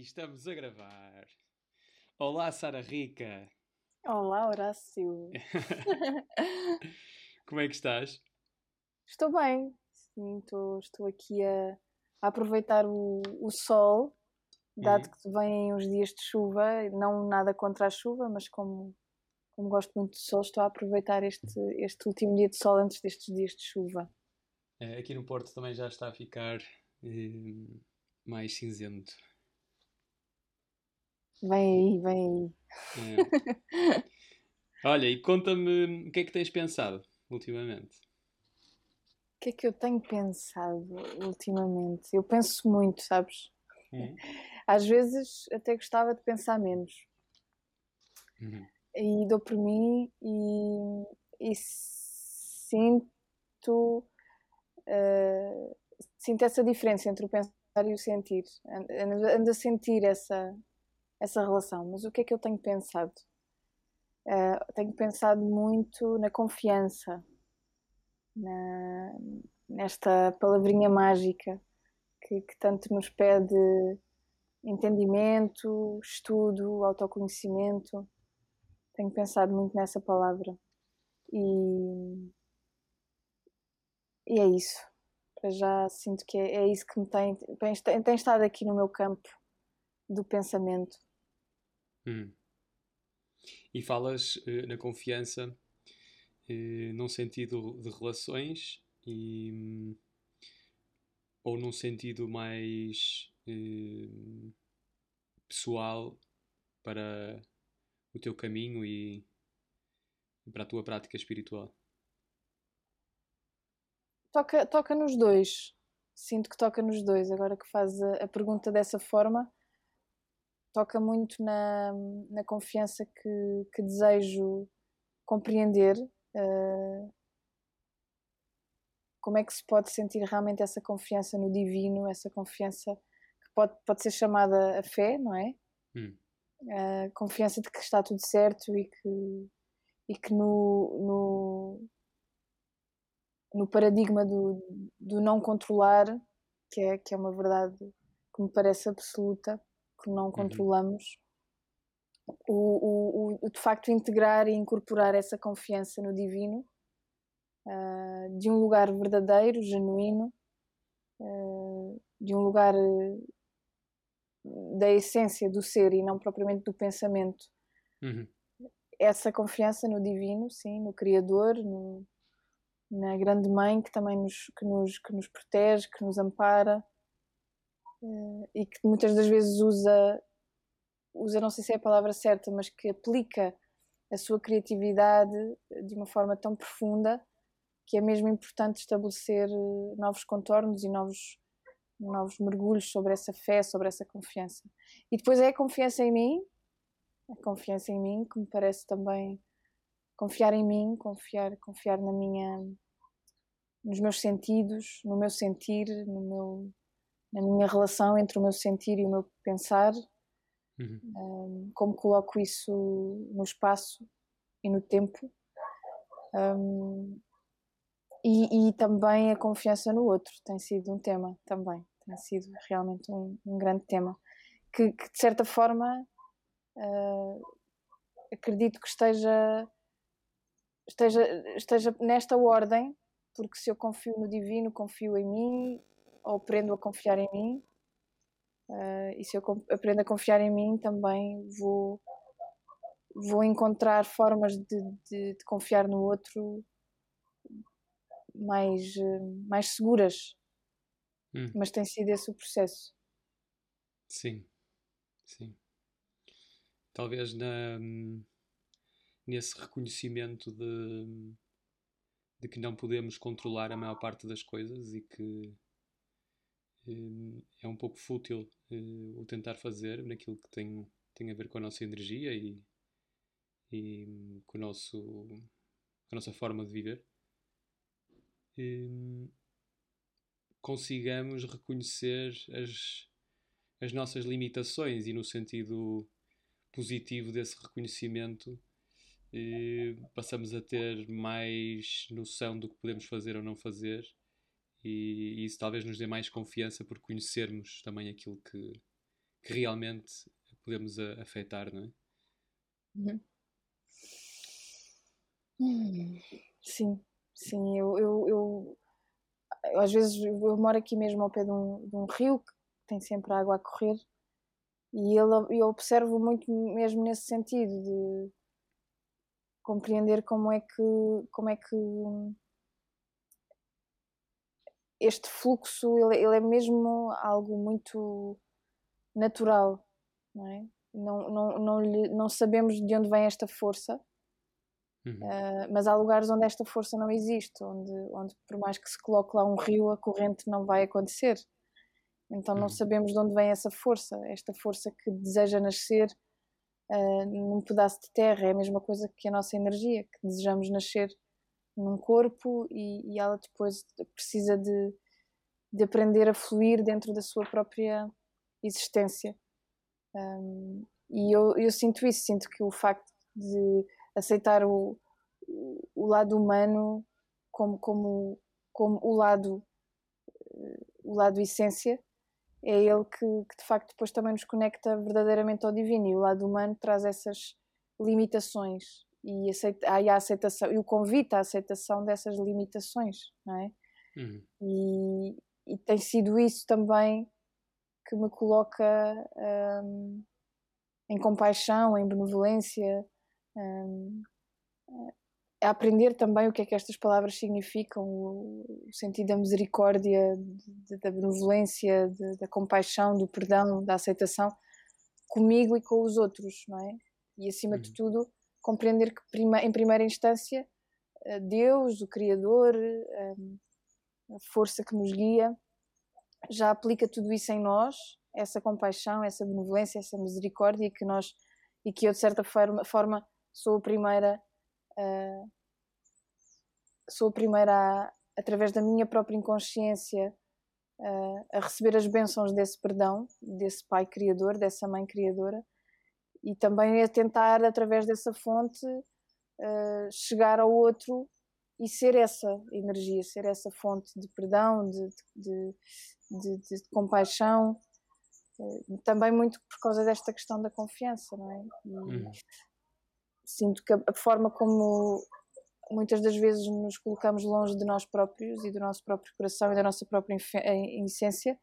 E estamos a gravar. Olá, Sara Rica. Olá, Horácio. Como é que estás? Estou bem. Sim, estou, estou aqui a, a aproveitar o, o sol, dado Uhum. que vêm uns dias de chuva, não nada contra a chuva, mas como, como gosto muito de sol, estou a aproveitar este, este último dia de sol antes destes dias de chuva. Eh, Aqui no Porto também já está a ficar eh, mais cinzento. Vem aí, vem aí. É. Olha, e conta-me o que é que tens pensado ultimamente? O que é que eu tenho pensado ultimamente? Eu penso muito, sabes? Uhum. Às vezes até gostava de pensar menos. Uhum. e dou por mim e, e sinto, eh, sinto essa diferença entre o pensar e o sentir. Ando, ando a sentir essa, essa relação. Mas o que é que eu tenho pensado? Eh, tenho pensado muito na confiança, na- nesta palavrinha mágica que, que tanto nos pede entendimento, estudo, autoconhecimento tenho pensado muito nessa palavra e, e é isso. Para já sinto que é, é isso que me tem, tem, tem estado aqui no meu campo do pensamento. Uhum. E falas eh, na confiança eh, num sentido de relações e, hum, ou num sentido mais eh, pessoal para o teu caminho e, para a tua prática espiritual. Toca, toca nos dois. Sinto que toca nos dois. Agora que faz a, a pergunta dessa forma, toca muito na, na confiança que, que desejo compreender. eh, como é que se pode sentir realmente essa confiança no divino, essa confiança que pode, pode ser chamada a fé, não é? Hum. A confiança de que está tudo certo e que, e que no, no, no paradigma do, do não controlar, que é, que é uma verdade que me parece absoluta, que não controlamos, o, o, o, de facto integrar e incorporar essa confiança no divino ah, de um lugar verdadeiro, genuíno, ah, de um lugar da essência do ser e não propriamente do pensamento. Uhum. Essa confiança no divino, sim, no Criador, no- na grande mãe que também nos, que nos, que nos protege, que nos ampara eh, e que muitas das vezes usa, usa, não sei se é a palavra certa, mas que aplica a sua criatividade de uma forma tão profunda que é mesmo importante estabelecer eh, novos contornos e novos, novos mergulhos sobre essa fé, sobre essa confiança. E depois é a confiança em mim, a confiança em mim, que me parece também confiar em mim, confiar, confiar na minha, nos meus sentidos, no meu sentir, no meu, na minha relação entre o meu sentir e o meu pensar, Uhum. um, como coloco isso no espaço e no tempo. Um, e, e também a confiança no outro tem sido um tema também, tem sido realmente um, um grande tema que, que, de certa forma uh, acredito que esteja, esteja, esteja nesta ordem, porque se eu confio no divino, confio em mim, ou aprendo a confiar em mim, uh, e se eu aprendo a confiar em mim, também vou, vou encontrar formas de, de- de confiar no outro mais, uh, mais seguras. Hum. Mas tem sido esse o processo. Sim, sim. Talvez na, nesse reconhecimento de, de que não podemos controlar a maior parte das coisas e que eh, é um pouco fútil eh, o tentar fazer naquilo que tem, tem a ver com a nossa energia e, e com, o nosso, a nossa forma de viver. Eh, consigamos reconhecer as, as nossas limitações e no sentido positivo desse reconhecimento eh, passamos a ter mais noção do que podemos fazer ou não fazer e, isso talvez nos dê mais confiança por conhecermos também aquilo que, que realmente podemos afetar, não é? Uhum. Hum, sim, sim, eu, eu, eu, às vezes eu moro aqui mesmo ao pé de um, de um rio que tem sempre água a correr e ele, eu observo muito mesmo nesse sentido de compreender como é que como é que este fluxo ele, ele é mesmo algo muito natural não é não, não, não, lhe, não sabemos de onde vem esta força uhum. uh, mas há lugares onde esta força não existe onde, onde por mais que se coloque lá um rio a corrente não vai acontecer então não uhum. sabemos de onde vem essa força esta força que deseja nascer uh, num pedaço de terra. É a mesma coisa que a nossa energia, que desejamos nascer num corpo e, e ela depois precisa de, de, aprender a fluir dentro da sua própria existência. Um, e eu, eu, sinto isso, sinto que o facto de aceitar o, o lado humano como, como, como o lado o lado essência é ele que, que, de facto depois também nos conecta verdadeiramente ao divino e o lado humano traz essas limitações e, aceita, a aceitação e o convite à aceitação dessas limitações, não é? Uhum. E, e, tem sido isso também que me coloca um, em compaixão, em benevolência, um, a aprender também o que é que estas palavras significam, o, sentido da misericórdia, de, da benevolência, de, da compaixão, do perdão, da aceitação comigo e com os outros, não é? E acima uhum. de tudo, compreender que em primeira instância eh, Deus, o Criador, hum, a força que nos guia, já aplica tudo isso em nós, essa compaixão, essa benevolência, essa misericórdia que nós e que eu de certa forma, sou a primeira Uh, sou a primeira, através da minha própria inconsciência, a receber as bênçãos desse perdão, desse Pai Criador, dessa Mãe Criadora, e também a tentar, através dessa fonte, uh, chegar ao outro e ser essa energia, ser essa fonte de perdão, de, de, de, de compaixão, também muito por causa desta questão da confiança, não é? E, uhum sinto que a, forma como muitas das vezes nos colocamos longe de nós próprios e do nosso próprio coração e da nossa própria essência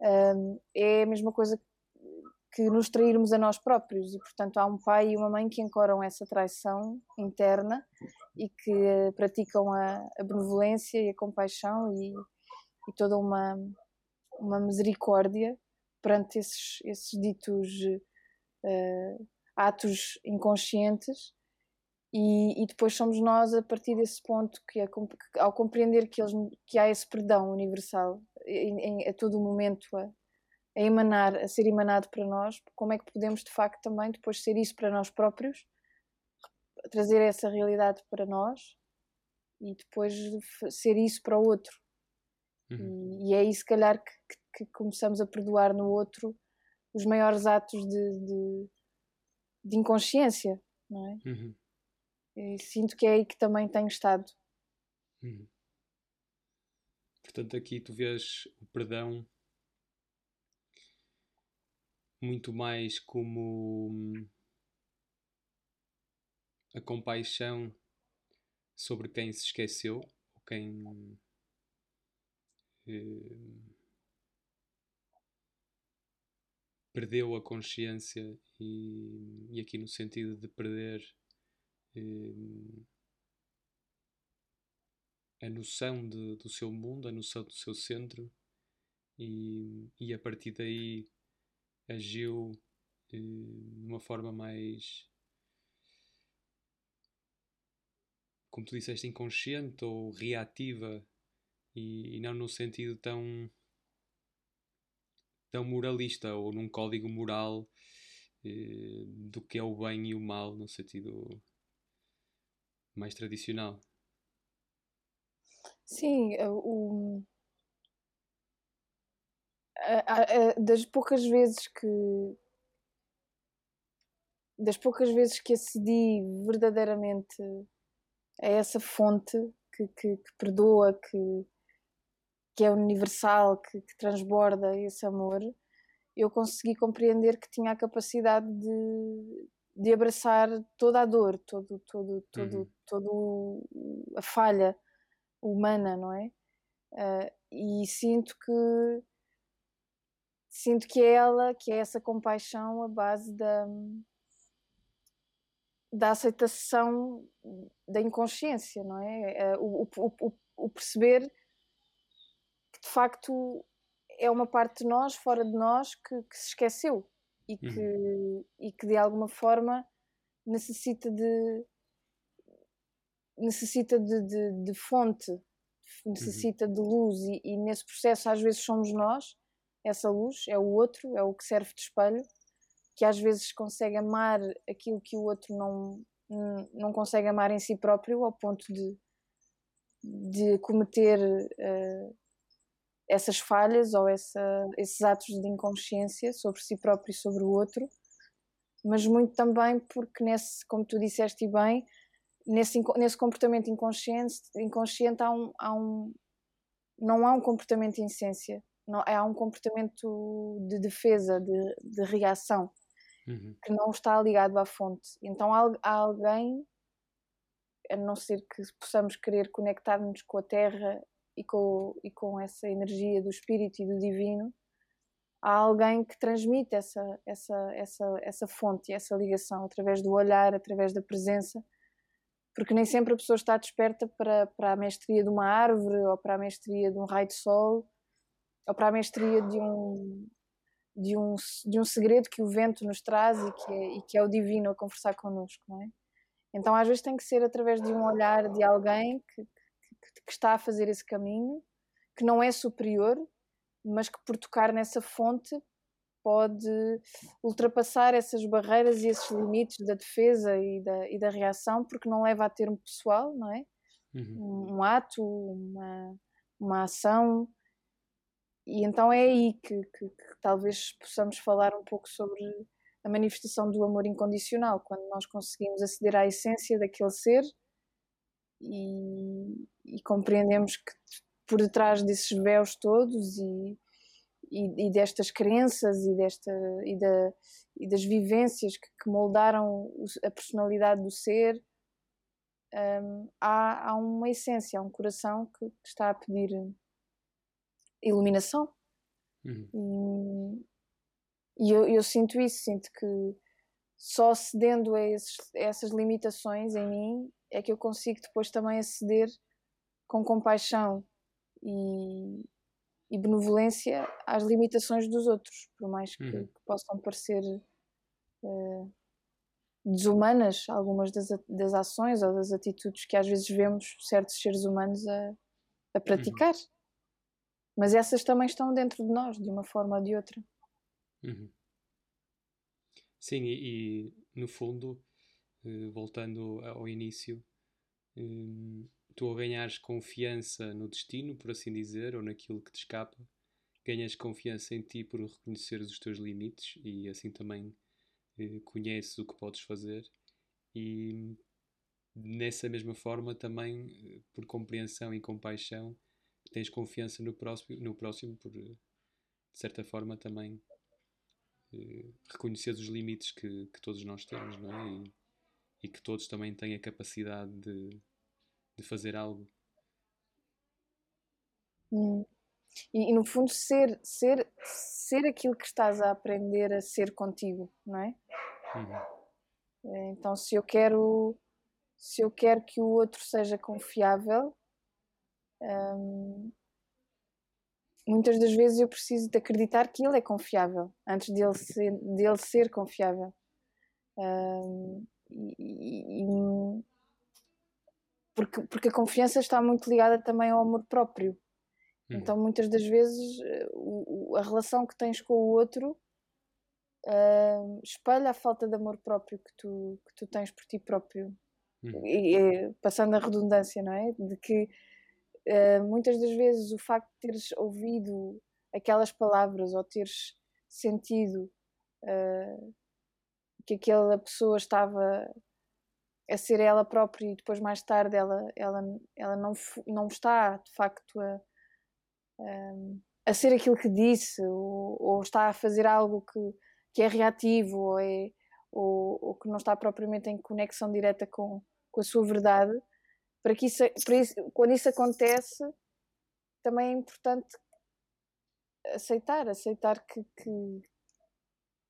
um, é a mesma coisa que nos trairmos a nós próprios. E portanto há um pai e uma mãe que encoram essa traição interna e que praticam a, a benevolência e a compaixão e, e, toda uma uma misericórdia perante esses, esses ditos uh, atos inconscientes. E, e, depois somos nós a partir desse ponto que, é, que ao compreender que, eles, que há esse perdão universal em, em, a todo momento a, a, emanar, a ser emanado para nós, como é que podemos de facto também depois ser isso para nós próprios, trazer essa realidade para nós e depois ser isso para o outro. Uhum. E, e, é aí se calhar que, que, que, começamos a perdoar no outro os maiores atos de, de de inconsciência, não é? Uhum. E sinto que é aí que também tenho estado. Uhum. Portanto, aqui tu vês o perdão muito mais como hum, a compaixão sobre quem se esqueceu ou quem eh, perdeu a consciência e, e aqui no sentido de perder eh, a noção de, do seu mundo, a noção do seu centro e, e a partir daí agiu eh, de uma forma mais como tu disseste inconsciente ou reativa e, e não no sentido tão tão moralista ou num código moral eh, do que é o bem e o mal no sentido mais tradicional. Sim, o, das poucas vezes que das poucas vezes que acedi verdadeiramente a essa fonte que, que, que perdoa, que, que é universal, que, que transborda esse amor, eu consegui compreender que tinha a capacidade de, de abraçar toda a dor, todo, todo, todo, uhum. todo a falha humana, não é? Uh, e sinto que sinto que é ela, que é essa compaixão a base da da aceitação da inconsciência, não é? é o, o, o, o perceber que de facto é uma parte de nós, fora de nós, que, que se esqueceu e que, uhum. e que de alguma forma necessita de necessita de, de, de fonte, necessita uhum. de luz e, e, nesse processo às vezes somos nós, essa luz, é o outro, é o que serve de espelho, que às vezes consegue amar aquilo que o outro não, não consegue amar em si próprio ao ponto de, de cometer uh, essas falhas ou essa, esses atos de inconsciência sobre si próprio e sobre o outro, mas muito também porque nesse, como tu disseste bem, nesse, nesse comportamento inconsciente, inconsciente há um, há um, não há um comportamento em essência, não, há um comportamento de defesa, de, de reação, uhum. que não está ligado à fonte. Então há, há alguém, a não ser que possamos querer conectar-nos com a Terra e com, e com essa energia do espírito e do divino, há alguém que transmite essa, essa, essa, essa fonte, essa ligação através do olhar, através da presença, porque nem sempre a pessoa está desperta para, para a mestria de uma árvore ou para a mestria de um raio de sol ou para a mestria de um, de um, de um segredo que o vento nos traz e que, é, e que é o divino a conversar connosco, não é? Então às vezes tem que ser através de um olhar de alguém que, que está a fazer esse caminho, que não é superior, mas que por tocar nessa fonte pode ultrapassar essas barreiras e esses limites da defesa e da, e da reação, porque não leva a termo pessoal, não é? Uhum. Um, um, ato, uma, uma ação. E então é aí que, que, que talvez possamos falar um pouco sobre a manifestação do amor incondicional, quando nós conseguimos aceder à essência daquele ser e, e compreendemos que por detrás desses véus todos e, e, e destas crenças e, desta, e, da, e das vivências que, que, moldaram a personalidade do ser, um, há, há uma essência, há um coração que, que está a pedir iluminação. Uhum. E, e eu, eu, sinto isso, sinto que só cedendo a, esses, a essas limitações em mim é que eu consigo depois também aceder com compaixão e, e benevolência às limitações dos outros, por mais que, uhum. que possam parecer uh, desumanas algumas das, das ações ou das atitudes que às vezes vemos certos seres humanos a, a praticar. Uhum. Mas essas também estão dentro de nós, de uma forma ou de outra. Uhum. Sim, e, e no fundo eh, voltando ao início, um, tu a ganhares confiança no destino, por assim dizer, ou naquilo que te escapa, ganhas confiança em ti por reconheceres os teus limites e assim também uh, conheces o que podes fazer e nessa mesma forma também uh, por compreensão e compaixão tens confiança no próximo, no próximo por de certa forma também uh, reconhecer os limites que, que todos nós temos, não é? E, e que todos também têm a capacidade de, de fazer algo. Hum. E, e, no fundo ser, ser, ser aquilo que estás a aprender a ser contigo, não é? Uhum. É, então se eu quero se eu quero que o outro seja confiável, hum, muitas das vezes eu preciso de acreditar que ele é confiável antes dele ser, dele ser confiável. Hum, e, e, porque, porque a confiança está muito ligada também ao amor próprio. Uhum. Então, muitas das vezes, o, a relação que tens com o outro uh, espelha a falta de amor próprio que tu, que tu tens por ti próprio. Uhum. E, e, passando a redundância, não é? De que uh, muitas das vezes o facto de teres ouvido aquelas palavras ou teres sentido uh, que aquela pessoa estava a ser ela própria e depois mais tarde ela, ela, ela não, não está de facto a, a, a ser aquilo que disse, ou, ou, está a fazer algo que, que é reativo, ou, é, ou, ou, que não está propriamente em conexão direta com, com a sua verdade, para que isso, para isso, quando isso acontece, também é importante aceitar, aceitar que, que,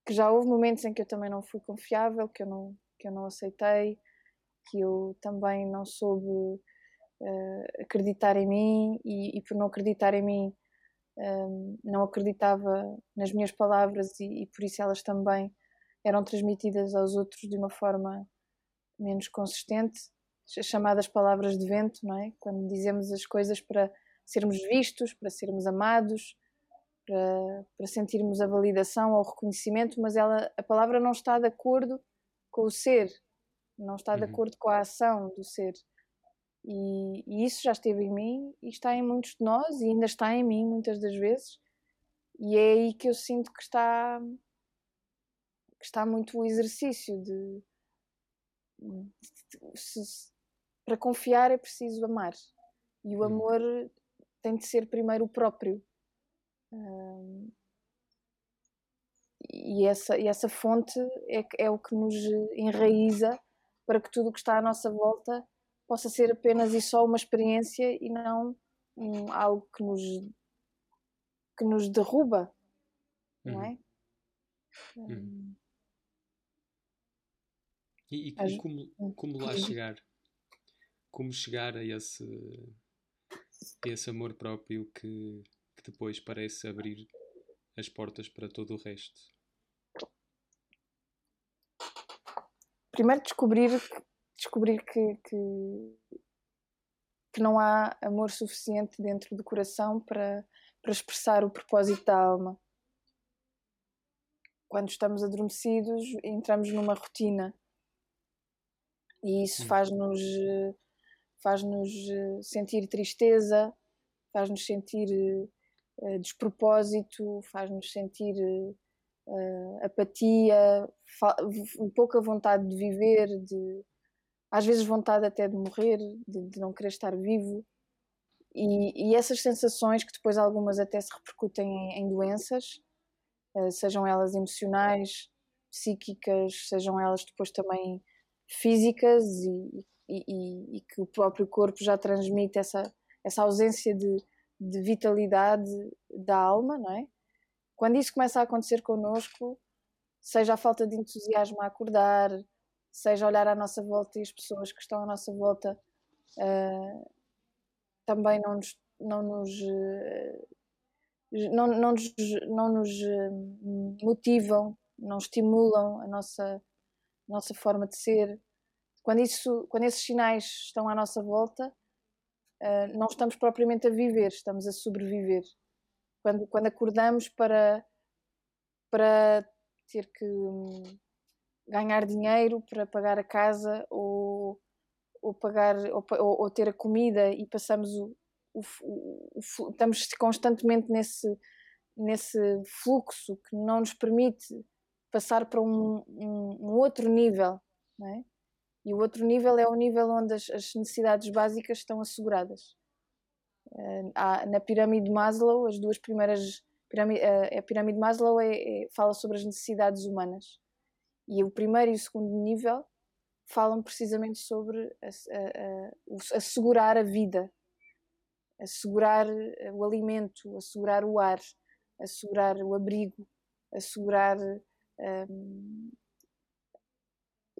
que, já houve momentos em que eu também não fui confiável, que eu não, que eu não aceitei, que eu também não soube uh, acreditar em mim e, e, por não acreditar em mim um, não acreditava nas minhas palavras e, e, por isso elas também eram transmitidas aos outros de uma forma menos consistente, chamadas palavras de vento, não é? Quando dizemos as coisas para sermos vistos, para sermos amados, para, para sentirmos a validação ou o reconhecimento, mas ela, a palavra não está de acordo com o ser, não está de uhum. acordo com a ação do ser. E, e, isso já esteve em mim e está em muitos de nós e ainda está em mim muitas das vezes. E é aí que eu sinto que está que está muito o exercício de, de, de se, para confiar é preciso amar e o uhum. amor tem de ser primeiro o próprio e essa, e essa fonte é, é o que nos enraiza para que tudo o que está à nossa volta possa ser apenas e só uma experiência e não um, algo que nos, que nos derruba, uhum. não é? Uhum. E, e como, hum. como lá chegar? Como chegar a esse, a esse amor próprio que, que depois parece abrir as portas para todo o resto? Primeiro descobrir, descobrir que, que, que não há amor suficiente dentro do coração para, para expressar o propósito da alma. Quando estamos adormecidos, entramos numa rotina e isso hum. faz-nos faz-nos sentir tristeza, faz-nos sentir uh, despropósito, faz-nos sentir apatia, pouca vontade de viver, de, às vezes vontade até de morrer, de, de não querer estar vivo. E, e, essas sensações, que depois algumas até se repercutem em, em doenças, sejam elas emocionais, psíquicas, sejam elas depois também físicas e, e, e, que o próprio corpo já transmite essa, essa ausência de, de vitalidade da alma, não é? Quando isso começa a acontecer connosco, seja a falta de entusiasmo a acordar, seja olhar à nossa volta e as pessoas que estão à nossa volta uh, também não nos, não nos, uh, não, não nos, não nos uh, motivam, não estimulam a nossa, nossa forma de ser. Quando, isso, quando esses sinais estão à nossa volta, uh, não estamos propriamente a viver, estamos a sobreviver. Quando, quando acordamos para, para ter que um, ganhar dinheiro para pagar a casa ou, ou pagar ou, ou, ter a comida e passamos o, o, o, o, estamos constantemente nesse nesse fluxo que não nos permite passar para um, um, um outro nível, é? E o outro nível é o nível onde as, as necessidades básicas estão asseguradas. Uh, há, na pirâmide de Maslow, as duas primeiras. Pirâmide, uh, a pirâmide de Maslow é, é, fala sobre as necessidades humanas. E o primeiro e o segundo nível falam precisamente sobre assegurar a vida, assegurar o alimento, assegurar o ar, assegurar o abrigo, assegurar um,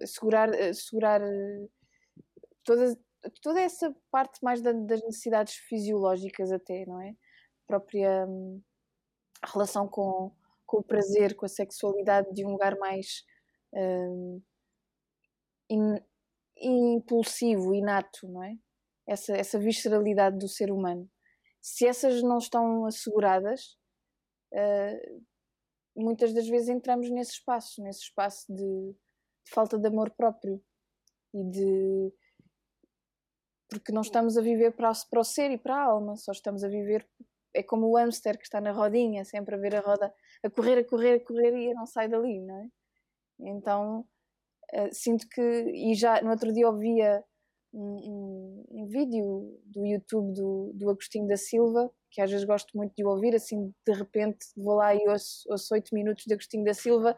assegurar, assegurar eh, toda, toda essa parte mais da, das necessidades fisiológicas até, não é? A própria hum, relação com, com o prazer, com a sexualidade de um lugar mais hum, in, impulsivo, inato, não é? Essa, essa visceralidade do ser humano. Se essas não estão asseguradas, uh, muitas das vezes entramos nesse espaço, nesse espaço de, de falta de amor próprio e de porque não estamos a viver para para o ser e para a alma, só estamos a viver é como o hamster que está na rodinha, sempre a ver a roda a correr, a correr, a correr e não sai dali, não é? Então uh, sinto que, e já no outro dia ouvia um, um, um vídeo do YouTube do, do Agostinho da Silva, que às vezes gosto muito de ouvir, assim de repente vou lá e ouço, 8 minutos de Agostinho da Silva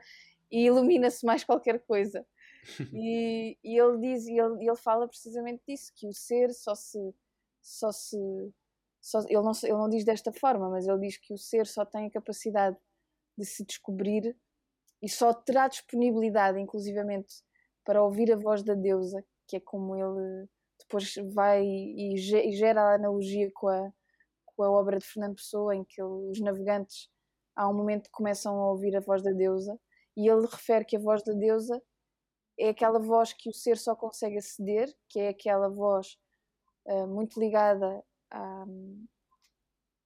e ilumina-se mais qualquer coisa. E, e, ele diz, e ele, ele fala precisamente disso, que o ser só se. Só se só, ele, não, ele não diz desta forma, mas ele diz que o ser só tem a capacidade de se descobrir e só terá disponibilidade, inclusivamente, para ouvir a voz da deusa, que é como ele depois vai e, gera a analogia com a, com a obra de Fernando Pessoa, em que ele, os navegantes, há um momento começam a ouvir a voz da deusa, e ele refere que a voz da deusa é aquela voz que o ser só consegue aceder, que é aquela voz uh, muito ligada à,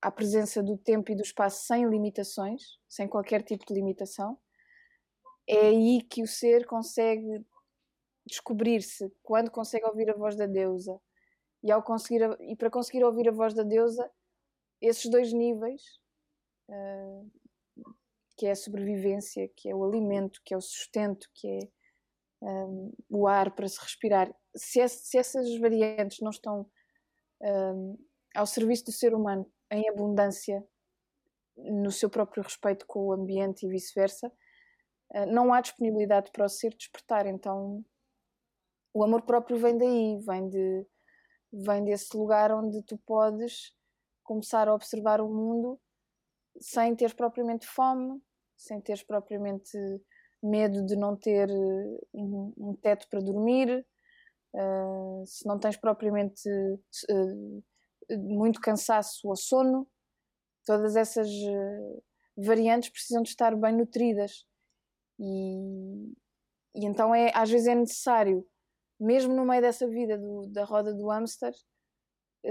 à presença do tempo e do espaço sem limitações, sem qualquer tipo de limitação. É aí que o ser consegue descobrir-se, quando consegue ouvir a voz da deusa. E, ao conseguir, e para conseguir ouvir a voz da deusa, esses dois níveis, uh, que é a sobrevivência, que é o alimento, que é o sustento, que é um, o ar para se respirar, se, se, essas variantes não estão um, ao serviço do ser humano em abundância no seu próprio respeito com o ambiente e vice-versa, uh, não há disponibilidade para o ser despertar. Então, o amor próprio vem daí, vem, de, vem desse lugar onde tu podes começar a observar o mundo sem teres propriamente fome, sem teres propriamente medo de não ter eh, um, um teto para dormir, uh, se não tens propriamente uh, muito cansaço ou sono, todas essas variantes precisam de estar bem nutridas. E, e, então é, às vezes é necessário, mesmo no meio dessa vida do, da roda do hamster,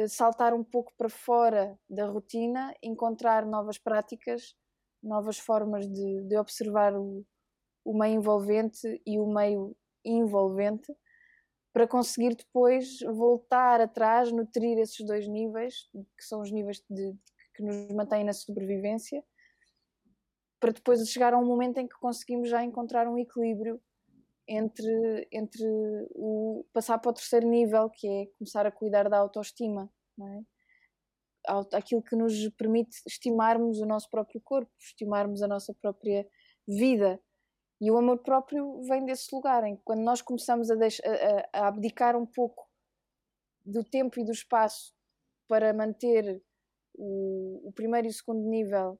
saltar um pouco para fora da rotina, encontrar novas práticas, novas formas de, de observar o, o meio envolvente e o meio envolvente para conseguir depois voltar atrás, nutrir esses dois níveis, que são os níveis de, que nos mantêm na sobrevivência, para depois chegar a um momento em que conseguimos já encontrar um equilíbrio entre, entre o passar para o terceiro nível, que é começar a cuidar da autoestima, é? Aquilo que nos permite estimarmos o nosso próprio corpo, estimarmos a nossa própria vida, e o amor próprio vem desse lugar, em que quando nós começamos a, a, a abdicar um pouco do tempo e do espaço para manter o, o, primeiro e o segundo nível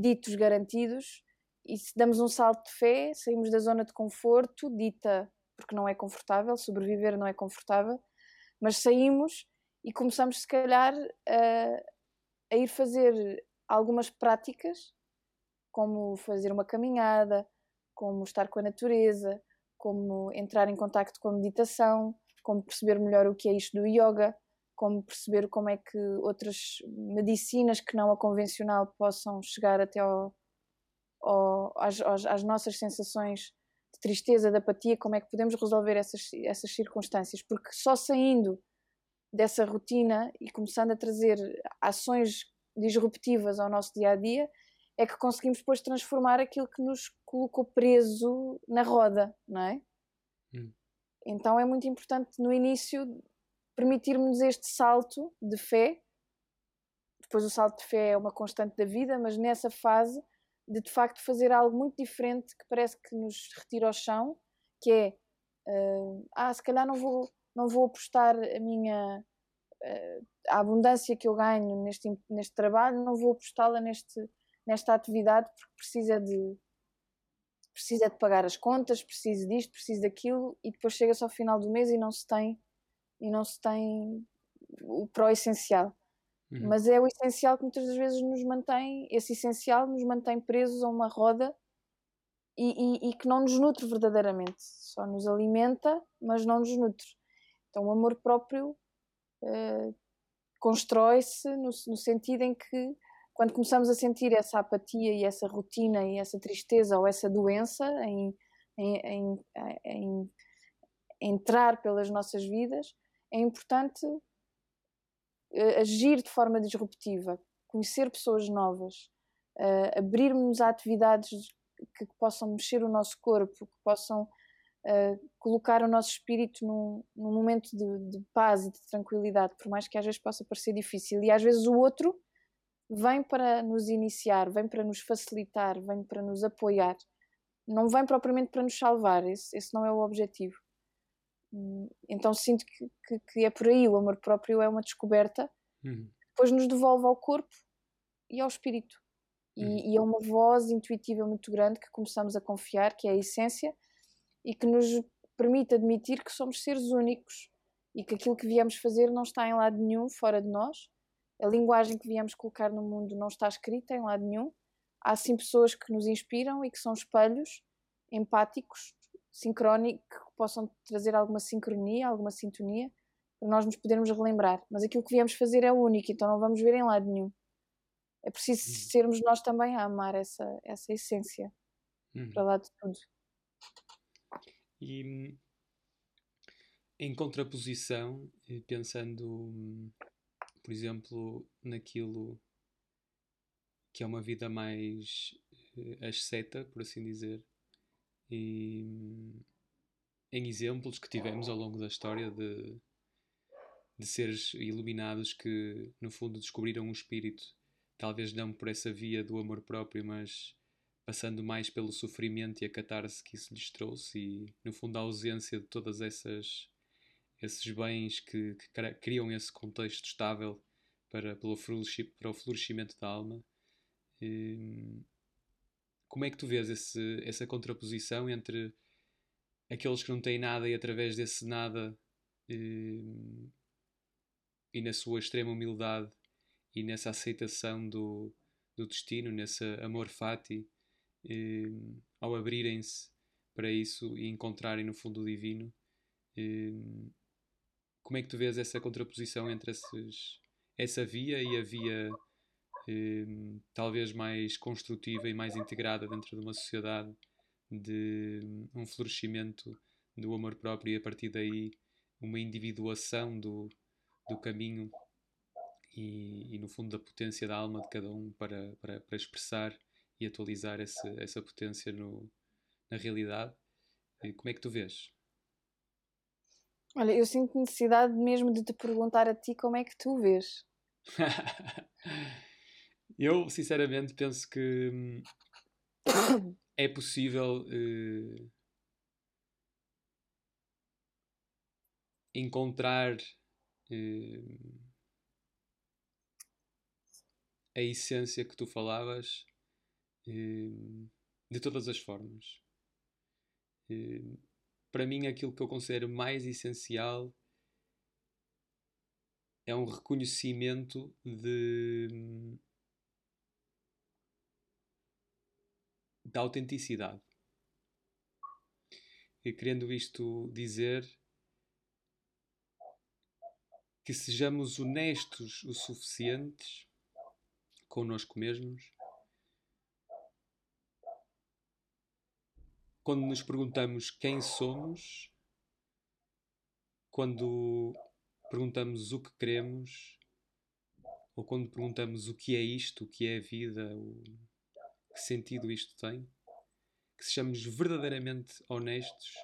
ditos garantidos, e se damos um salto de fé, saímos da zona de conforto, dita porque não é confortável, sobreviver não é confortável, mas saímos e começamos, se calhar, a, a ir fazer algumas práticas, como fazer uma caminhada, como estar com a natureza, como entrar em contacto com a meditação, como perceber melhor o que é isto do yoga, como perceber como é que outras medicinas que não a convencional possam chegar até ao, ao, às, às, nossas sensações de tristeza, de apatia, como é que podemos resolver essas, essas circunstâncias, porque só saindo dessa rotina e começando a trazer ações disruptivas ao nosso dia a dia é que conseguimos depois transformar aquilo que nos colocou preso na roda, não é? Hum. Então é muito importante no início permitirmos este salto de fé. Depois o salto de fé é uma constante da vida, mas nessa fase de de facto fazer algo muito diferente que parece que nos retira ao chão, que é uh, ah, se calhar não vou, não vou apostar a minha uh, a abundância que eu ganho neste, neste trabalho, não vou apostá-la neste, nesta atividade porque precisa de precisa de pagar as contas, precisa disto, precisa daquilo e depois chega-se ao final do mês e não se tem e não se tem o pró essencial. Uhum. Mas é o essencial que muitas das vezes nos mantém, esse essencial nos mantém presos a uma roda e, e, e que não nos nutre verdadeiramente. Só nos alimenta, mas não nos nutre. Então o amor próprio uh, constrói-se no, no sentido em que quando começamos a sentir essa apatia e essa rotina e essa tristeza ou essa doença em, em, em, em entrar pelas nossas vidas, é importante uh, agir de forma disruptiva, conhecer pessoas novas, uh, abrirmos a atividades que, que, possam mexer o nosso corpo, que possam uh, colocar o nosso espírito num, num momento de, de, paz e de tranquilidade, por mais que às vezes possa parecer difícil. E às vezes o outro vem para nos iniciar, vem para nos facilitar, vem para nos apoiar. Não vem propriamente para nos salvar, esse, esse não é o objetivo. Hum, então sinto que, que, que, é por aí, o amor próprio é uma descoberta, uhum. depois nos devolve ao corpo e ao espírito. E, uhum. e, é uma voz intuitiva muito grande que começamos a confiar, que é a essência, e que nos permite admitir que somos seres únicos e que aquilo que viemos fazer não está em lado nenhum fora de nós. A linguagem que viemos colocar no mundo não está escrita em lado nenhum. Há sim pessoas que nos inspiram e que são espelhos empáticos, sincrónicos, que possam trazer alguma sincronia, alguma sintonia, para nós nos podermos relembrar. Mas aquilo que viemos fazer é único, então não vamos ver em lado nenhum. É preciso uhum. sermos nós também a amar essa, essa essência uhum. para lá de tudo. E em contraposição, pensando, por exemplo, naquilo que é uma vida mais uh, asceta, por assim dizer, e em exemplos que tivemos ao longo da história de, de seres iluminados que, no fundo, descobriram o espírito, talvez não por essa via do amor próprio, mas passando mais pelo sofrimento e a catarse que isso lhes trouxe e, no fundo, a ausência de todas essas esses bens que, que criam esse contexto estável para, pelo para o florescimento da alma. Hum, como é que tu vês esse, essa contraposição entre aqueles que não têm nada e através desse nada hum, e na sua extrema humildade e nessa aceitação do, do destino, nesse amor fati, hum, ao abrirem-se para isso e encontrarem no fundo o divino, como é que tu vês essa contraposição entre esses, essa via e a via eh, talvez mais construtiva e mais integrada dentro de uma sociedade de um florescimento do amor próprio e a partir daí uma individuação do, do caminho e, e, no fundo da potência da alma de cada um para, para, para expressar e atualizar esse, essa potência no, na realidade. E como é que tu vês? Olha, eu sinto necessidade mesmo de te perguntar a ti como é que tu vês. eu, sinceramente, penso que hum, é possível uh, encontrar uh, a essência que tu falavas de todas as formas para mim, aquilo que eu considero mais essencial é um reconhecimento de da autenticidade. E querendo isto dizer que sejamos honestos o suficientes connosco mesmos quando nos perguntamos quem somos, quando perguntamos o que queremos, ou quando perguntamos o que é isto, o que é a vida, o que sentido isto tem, que sejamos verdadeiramente honestos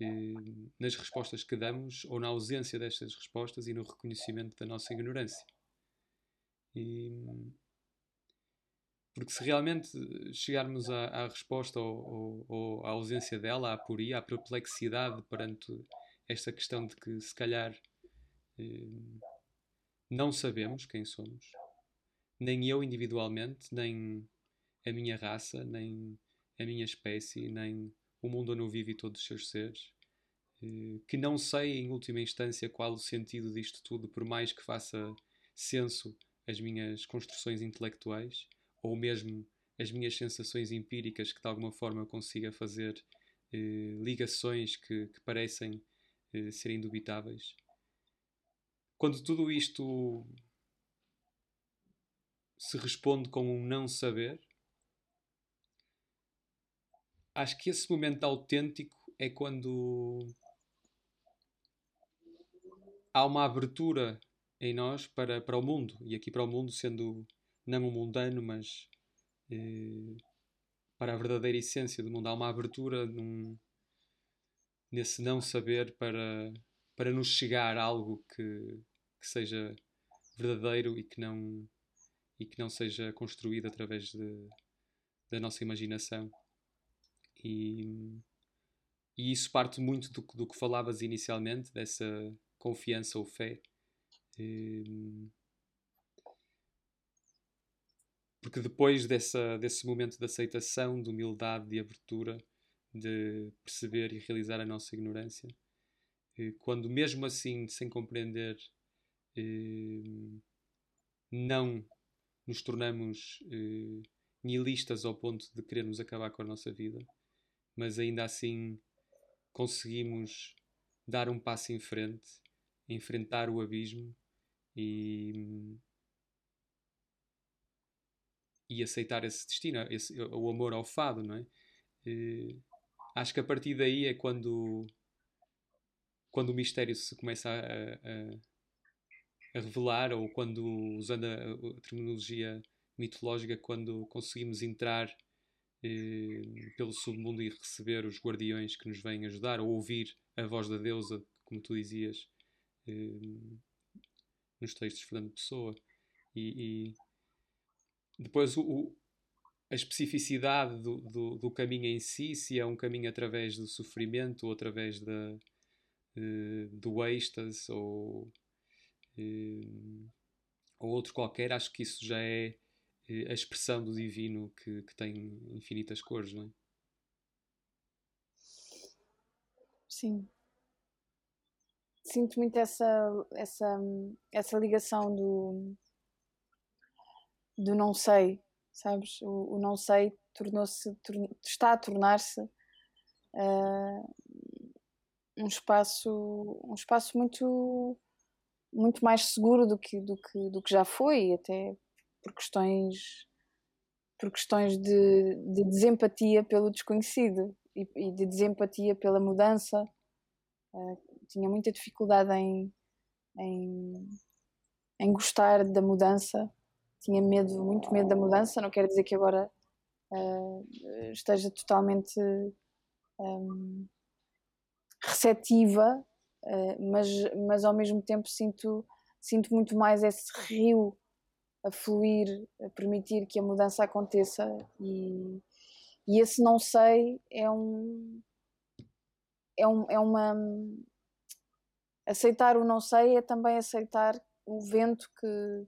eh, nas respostas que damos ou na ausência destas respostas e no reconhecimento da nossa ignorância. E porque se realmente chegarmos à, à resposta ou, ou, ou, à ausência dela, à aporia, à perplexidade perante esta questão de que se calhar eh, não sabemos quem somos, nem eu individualmente, nem a minha raça, nem a minha espécie, nem o mundo onde eu vivo e todos os seus seres, eh, que não sei em última instância qual o sentido disto tudo, por mais que faça senso as minhas construções intelectuais ou mesmo as minhas sensações empíricas que de alguma forma consiga fazer eh, ligações que, que parecem eh, ser indubitáveis. Quando tudo isto se responde com um não saber, acho que esse momento autêntico é quando há uma abertura em nós para, para o mundo, e aqui para o mundo sendo não o mundano, mas eh, para a verdadeira essência do mundo. Há uma abertura num, nesse não saber para, para nos chegar a algo que, que seja verdadeiro e que não e que não seja construído através de, da nossa imaginação. E, e isso parte muito do, do que falavas inicialmente, dessa confiança ou fé. E, porque depois dessa, desse momento de aceitação, de humildade, de abertura, de perceber e realizar a nossa ignorância, eh, quando mesmo assim, sem compreender, eh, não nos tornamos eh, nihilistas ao ponto de querermos acabar com a nossa vida, mas ainda assim conseguimos dar um passo em frente, enfrentar o abismo e, e aceitar esse destino, esse, o amor ao fado, não é? E, acho que a partir daí é quando quando o mistério se começa a, a, a revelar ou quando usando a, a, terminologia mitológica quando conseguimos entrar eh, pelo submundo e receber os guardiões que nos vêm ajudar ou ouvir a voz da deusa como tu dizias eh, nos textos de Fernando Pessoa e, e depois o, a especificidade do, do, do, caminho em si, se é um caminho através do sofrimento ou através da, uh, do êxtase ou, uh, ou outro qualquer, acho que isso já é uh, a expressão do divino que, que tem infinitas cores, não é? Sim. Sinto muito essa, essa, essa ligação do, do não sei, sabes? O, o não sei tornou-se, está a tornar-se uh, um espaço, um espaço muito, muito mais seguro do que, do que, do que já foi, até por questões, por questões de, de desempatia pelo desconhecido e, e de desempatia pela mudança. Uh, tinha muita dificuldade em, em, em gostar da mudança, tinha medo, muito medo da mudança. Não quer dizer que agora uh, esteja totalmente um, receptiva, uh, mas, mas ao mesmo tempo sinto, sinto muito mais esse rio a fluir, a permitir que a mudança aconteça e, e esse não sei é um é, um, é uma aceitar o não sei é também aceitar o vento que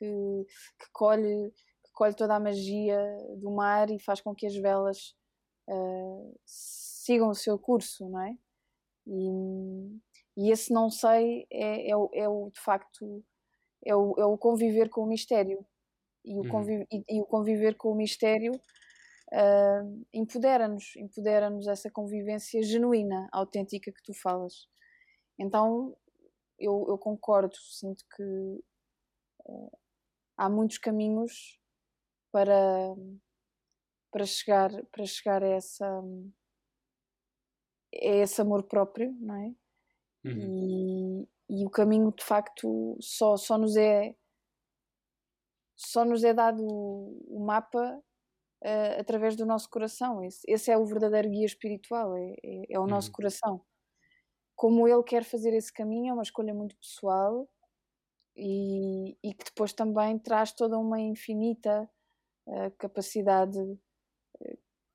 que, que colhe que colhe toda a magia do mar e faz com que as velas uh, sigam o seu curso, não é? E, e esse não sei é, é, o, é o, de facto, é o, é o conviver com o mistério. E o, conviv, uhum. e, e, o conviver com o mistério uh, empodera-nos, empodera-nos essa convivência genuína, autêntica que tu falas. Então, eu, eu concordo, sinto que uh, há muitos caminhos para, para, chegar, para chegar a essa é esse amor próprio, não é? Uhum. E, e, o caminho de facto só, só nos é só nos é dado o, mapa uh, através do nosso coração. Esse, esse, é o verdadeiro guia espiritual, é, é, é o nosso uhum. coração. Como ele quer fazer esse caminho, é uma escolha muito pessoal e, e que depois também traz toda uma infinita uh, capacidade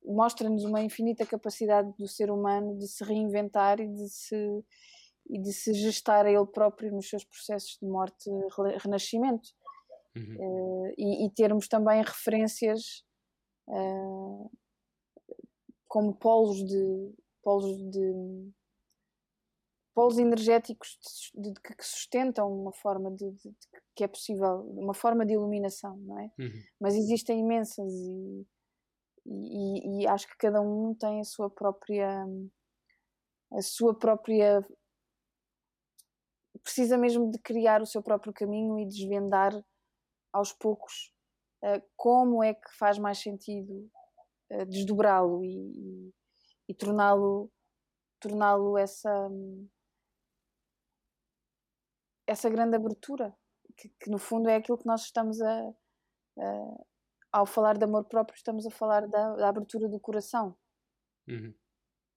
mostra-nos uma infinita capacidade do ser humano de se reinventar e de se, e de se gestar a ele próprio nos seus processos de morte e renascimento. Uhum. Uh, e, e, termos também referências uh, como polos de polos de polos energéticos de, de, que sustentam uma forma de, de, que é possível uma forma de iluminação não é uhum. mas existem imensas e e, e, acho que cada um tem a sua própria a sua própria precisa mesmo de criar o seu próprio caminho e desvendar aos poucos uh, como é que faz mais sentido uh, desdobrá-lo e, e, e torná-lo torná-lo essa essa grande abertura que, que, no fundo é aquilo que nós estamos a, a ao falar de amor próprio, estamos a falar da, da abertura do coração. Uhum.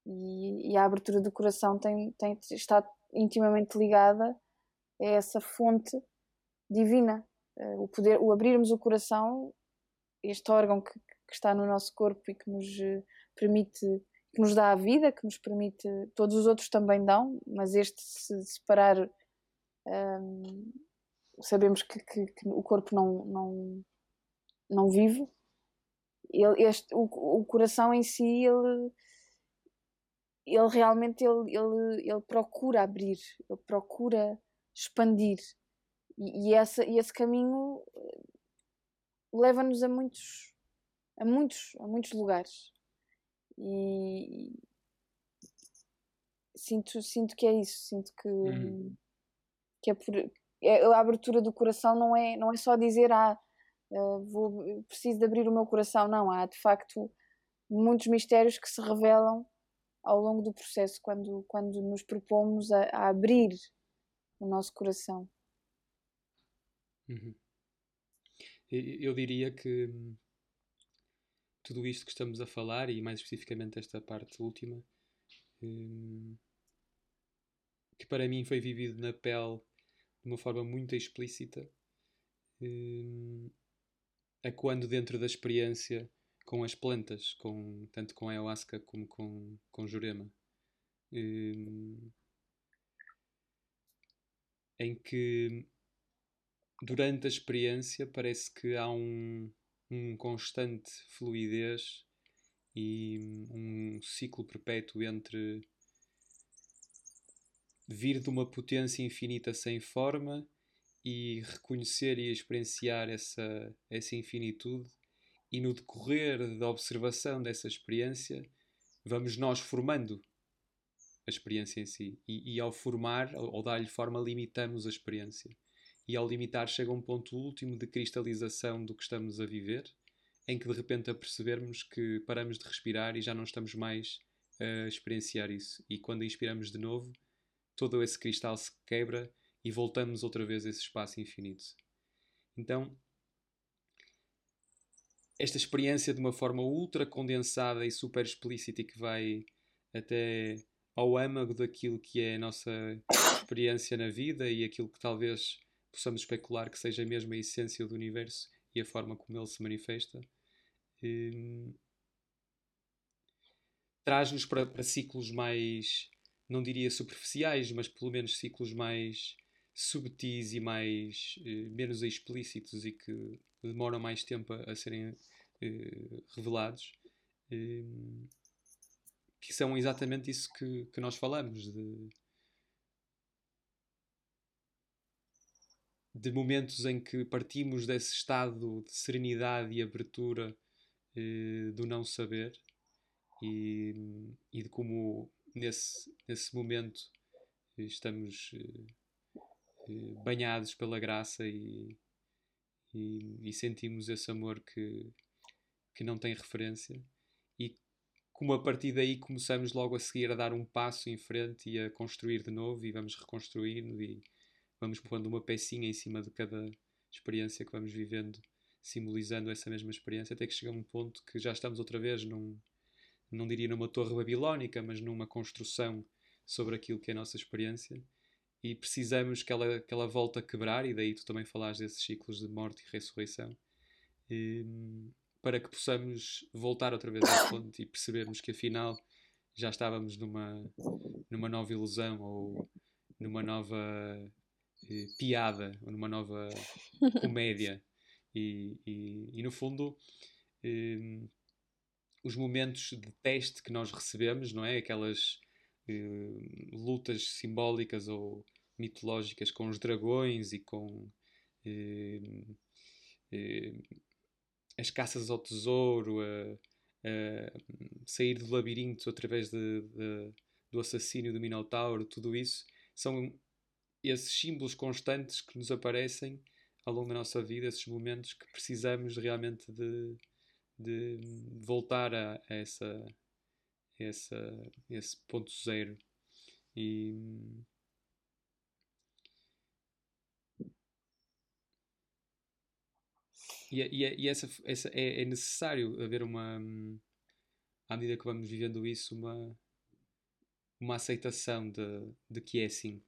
E, e, a abertura do coração tem, tem, está intimamente ligada a essa fonte divina uh, o poder, o abrirmos o coração, este órgão que, que está no nosso corpo e que nos uh, permite, que nos dá a vida, que nos permite, todos os outros também dão, mas este se separar, um, sabemos que, que, que, o corpo não, não, não vive. Ele, este, o, o coração em si, ele ele realmente ele, ele, ele procura abrir, ele procura expandir e, e, essa, e esse caminho eh, leva-nos a muitos a muitos a muitos lugares e sinto sinto que é isso sinto que uhum. Que é por é, a abertura do coração não é não é só dizer ah eh, vou preciso de abrir o meu coração não há de facto muitos mistérios que se revelam ao longo do processo, quando, quando nos propomos a, a abrir o nosso coração. Uhum. Eu diria que hum, tudo isto que estamos a falar, e mais especificamente esta parte última, hum, que para mim foi vivido na pele de uma forma muito explícita, hum, é quando dentro da experiência com as plantas, com, tanto com a ayahuasca como com, com jurema. Um, em que durante a experiência parece que há um, um constante fluidez e um ciclo perpétuo entre vir de uma potência infinita sem forma e reconhecer e experienciar essa, essa infinitude e no decorrer da observação dessa experiência, vamos nós formando a experiência em si. E, e ao formar, ou dar-lhe forma, limitamos a experiência. E ao limitar, chega um ponto último de cristalização do que estamos a viver, em que de repente apercebermos que paramos de respirar e já não estamos mais a experienciar isso. E quando inspiramos de novo, todo esse cristal se quebra e voltamos outra vez a esse espaço infinito. Então, esta experiência de uma forma ultra condensada e super explícita que vai até ao âmago daquilo que é a nossa experiência na vida e aquilo que talvez possamos especular que seja mesmo a essência do universo e a forma como ele se manifesta, hum, traz-nos para, para, ciclos mais, não diria superficiais, mas pelo menos ciclos mais subtis e mais eh, menos explícitos e que demoram mais tempo a, a serem eh, revelados, eh, que são exatamente isso que, que nós falamos, de, de momentos em que partimos desse estado de serenidade e abertura eh, do não saber e, e de como nesse, nesse momento estamos banhados pela graça e, e, e, sentimos esse amor que, que não tem referência. E como a partir daí começamos logo a seguir a dar um passo em frente e a construir de novo e vamos reconstruindo e vamos pondo uma pecinha em cima de cada experiência que vamos vivendo, simbolizando essa mesma experiência, até que chega um ponto que já estamos outra vez num, não diria numa torre babilónica, mas numa construção sobre aquilo que é a nossa experiência e precisamos que ela, que ela volte a quebrar, e daí tu também falaste desses ciclos de morte e ressurreição, e, para que possamos voltar outra vez ao ponto e percebermos que afinal já estávamos numa, numa nova ilusão ou numa nova eh, piada ou numa nova comédia. E, e, e no fundo, eh, os momentos de teste que nós recebemos, não é? Aquelas eh, lutas simbólicas ou mitológicas com os dragões e com eh, eh, as caças ao tesouro, sair do labirinto através de, de, do assassínio do Minotauro, tudo isso são esses símbolos constantes que nos aparecem ao longo da nossa vida, esses momentos que precisamos realmente de, de voltar a, a essa, essa, esse ponto zero. E, E, e, e essa, essa é, é, necessário haver uma. À medida que vamos vivendo isso, uma, uma aceitação de, de que é assim.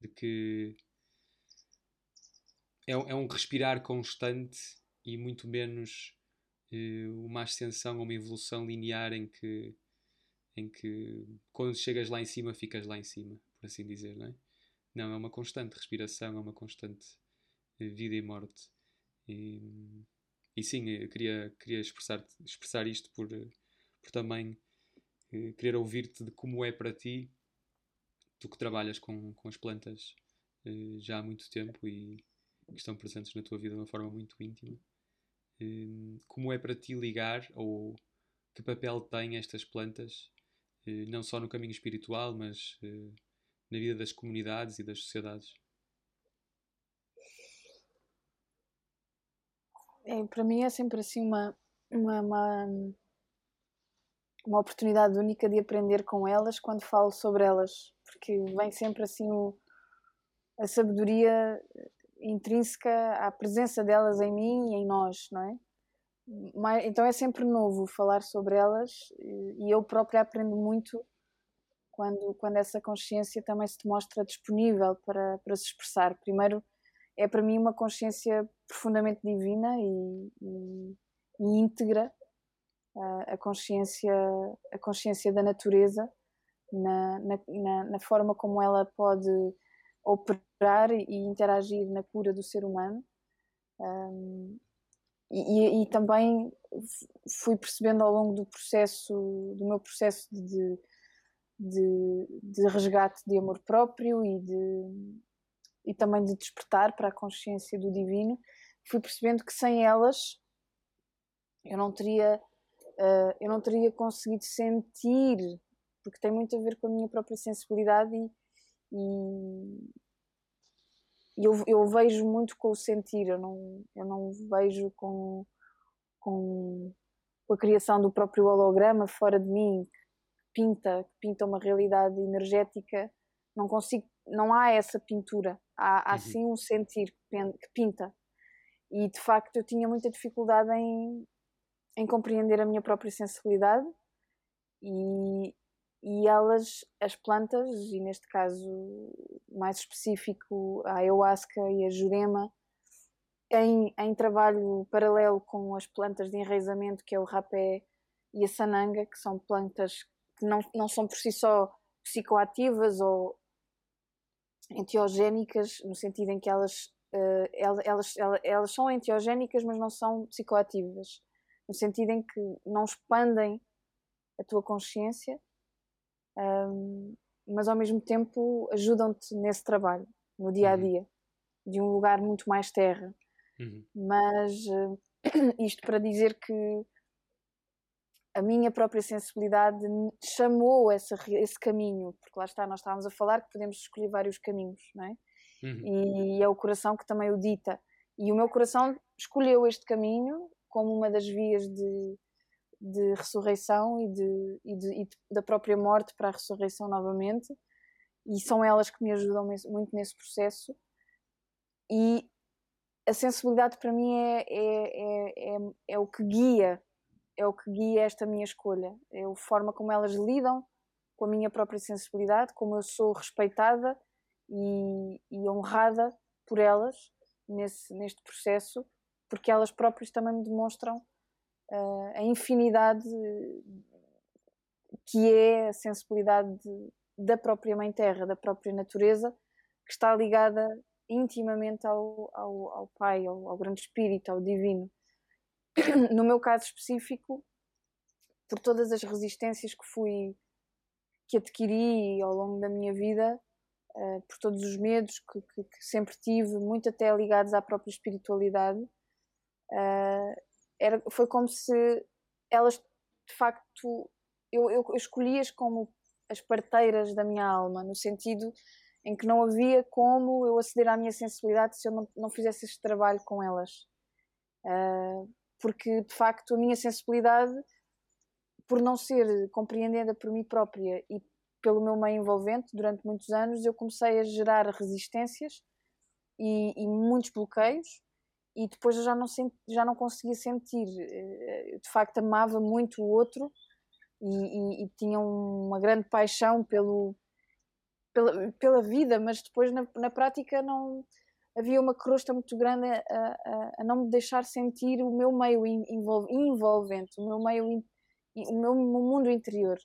De que é, é um respirar constante e muito menos uma ascensão uma evolução linear em que, em que quando chegas lá em cima ficas lá em cima, por assim dizer, não é? Não, é uma constante respiração, é uma constante uh, vida e morte. E, e sim, eu queria, queria expressar, expressar isto por, por também querer ouvir-te de como é para ti, tu que trabalhas com, com as plantas já há muito tempo e que estão presentes na tua vida de uma forma muito íntima. Hum, como é para ti ligar ou que papel têm estas plantas, eh, não só no caminho espiritual, mas eh, na vida das comunidades e das sociedades? É, para mim é sempre assim uma, uma, uma, uma oportunidade única de aprender com elas quando falo sobre elas, porque vem sempre assim o, a sabedoria intrínseca à presença delas em mim e em nós, não é? então é sempre novo falar sobre elas e eu própria aprendo muito quando, quando essa consciência também se mostra disponível para, para se expressar. Primeiro, é para mim uma consciência profundamente divina e, e, e íntegra a, a, consciência, a consciência da natureza na, na, na forma como ela pode operar e interagir na cura do ser humano. Um, e, e, também fui percebendo ao longo do processo, do meu processo de, de, de resgate de amor próprio e, de, e também de despertar para a consciência do divino, fui percebendo que sem elas eu não teria, uh, eu não teria conseguido sentir, porque tem muito a ver com a minha própria sensibilidade e, e, eu, eu vejo muito com o sentir, eu não, eu não vejo com, com, com a criação do próprio holograma fora de mim, que pinta, que pinta uma realidade energética, não consigo, não há essa pintura, há, há uhum. sim um sentir que pinta. E de facto eu tinha muita dificuldade em, em compreender a minha própria sensibilidade e, e elas, as plantas, e neste caso mais específico a ayahuasca e a jurema, em, em trabalho paralelo com as plantas de enraizamento, que é o rapé e a sananga, que são plantas que não, não são por si só psicoativas ou enteogénicas, no sentido em que elas, uh, elas, elas, elas são enteogénicas, mas não são psicoativas, no sentido em que não expandem a tua consciência, um, mas ao mesmo tempo ajudam-te nesse trabalho, no dia a uhum. dia, uhum. de um lugar muito mais terra. Uhum. Mas uh, isto para dizer que a minha própria sensibilidade chamou esse, esse caminho, porque lá está, nós estávamos a falar que podemos escolher vários caminhos, não é? Uhum. E é o coração que também o dita. E o meu coração escolheu este caminho como uma das vias de, de ressurreição e, de, e, de, e da própria morte para a ressurreição novamente, e são elas que me ajudam muito nesse processo. E a sensibilidade para mim é, é, é, é, é o que guia, é o que guia esta minha escolha, é a forma como elas lidam com a minha própria sensibilidade, como eu sou respeitada e, e honrada por elas nesse, neste processo, porque elas próprias também me demonstram uh, a infinidade que é a sensibilidade de, da própria Mãe Terra, da própria natureza, que está ligada intimamente ao, ao, ao Pai, ao, ao Grande Espírito, ao Divino. No meu caso específico, por todas as resistências que fui que adquiri ao longo da minha vida, uh, por todos os medos que, que, que, sempre tive, muito até ligados à própria espiritualidade, uh, era, foi como se elas de facto eu, eu, como as parteiras da minha alma, no sentido em que não havia como eu aceder à minha sensibilidade se eu não, não fizesse este trabalho com elas. Uh, porque de facto a minha sensibilidade, por não ser compreendida por mim própria e pelo meu meio envolvente durante muitos anos, eu comecei a gerar resistências e, e muitos bloqueios e depois eu já não, senti, já não conseguia sentir. Eh, de facto, amava muito o outro e, e, e tinha uma grande paixão pelo, pela, pela vida, mas depois na, na prática não, havia uma crosta muito grande a, a, a não me deixar sentir o meu meio envolvente, o meu meio, o meu mundo interior.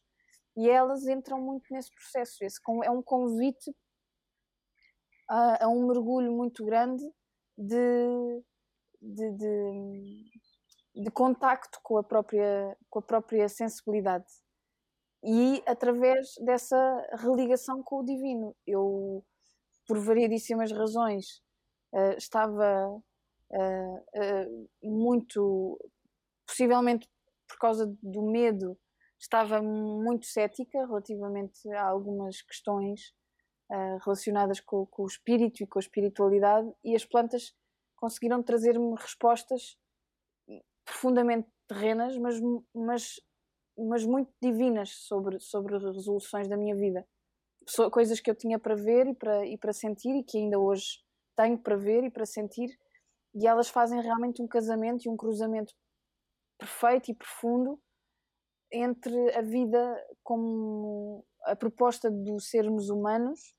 E elas entram muito nesse processo. Esse é um convite a, a um mergulho muito grande de, de, de, de, contacto com a, própria, com a própria sensibilidade. E através dessa religação com o divino. Eu, por variedíssimas razões, uh, estava uh, uh, muito, possivelmente por causa do medo, estava muito cética relativamente a algumas questões relacionadas com, com, o espírito e com a espiritualidade, e as plantas conseguiram trazer-me respostas profundamente terrenas, mas, mas, mas muito divinas sobre, sobre resoluções da minha vida. Coisas que eu tinha para ver e para, e para sentir e que ainda hoje tenho para ver e para sentir, e elas fazem realmente um casamento e um cruzamento perfeito e profundo entre a vida como a proposta do sermos humanos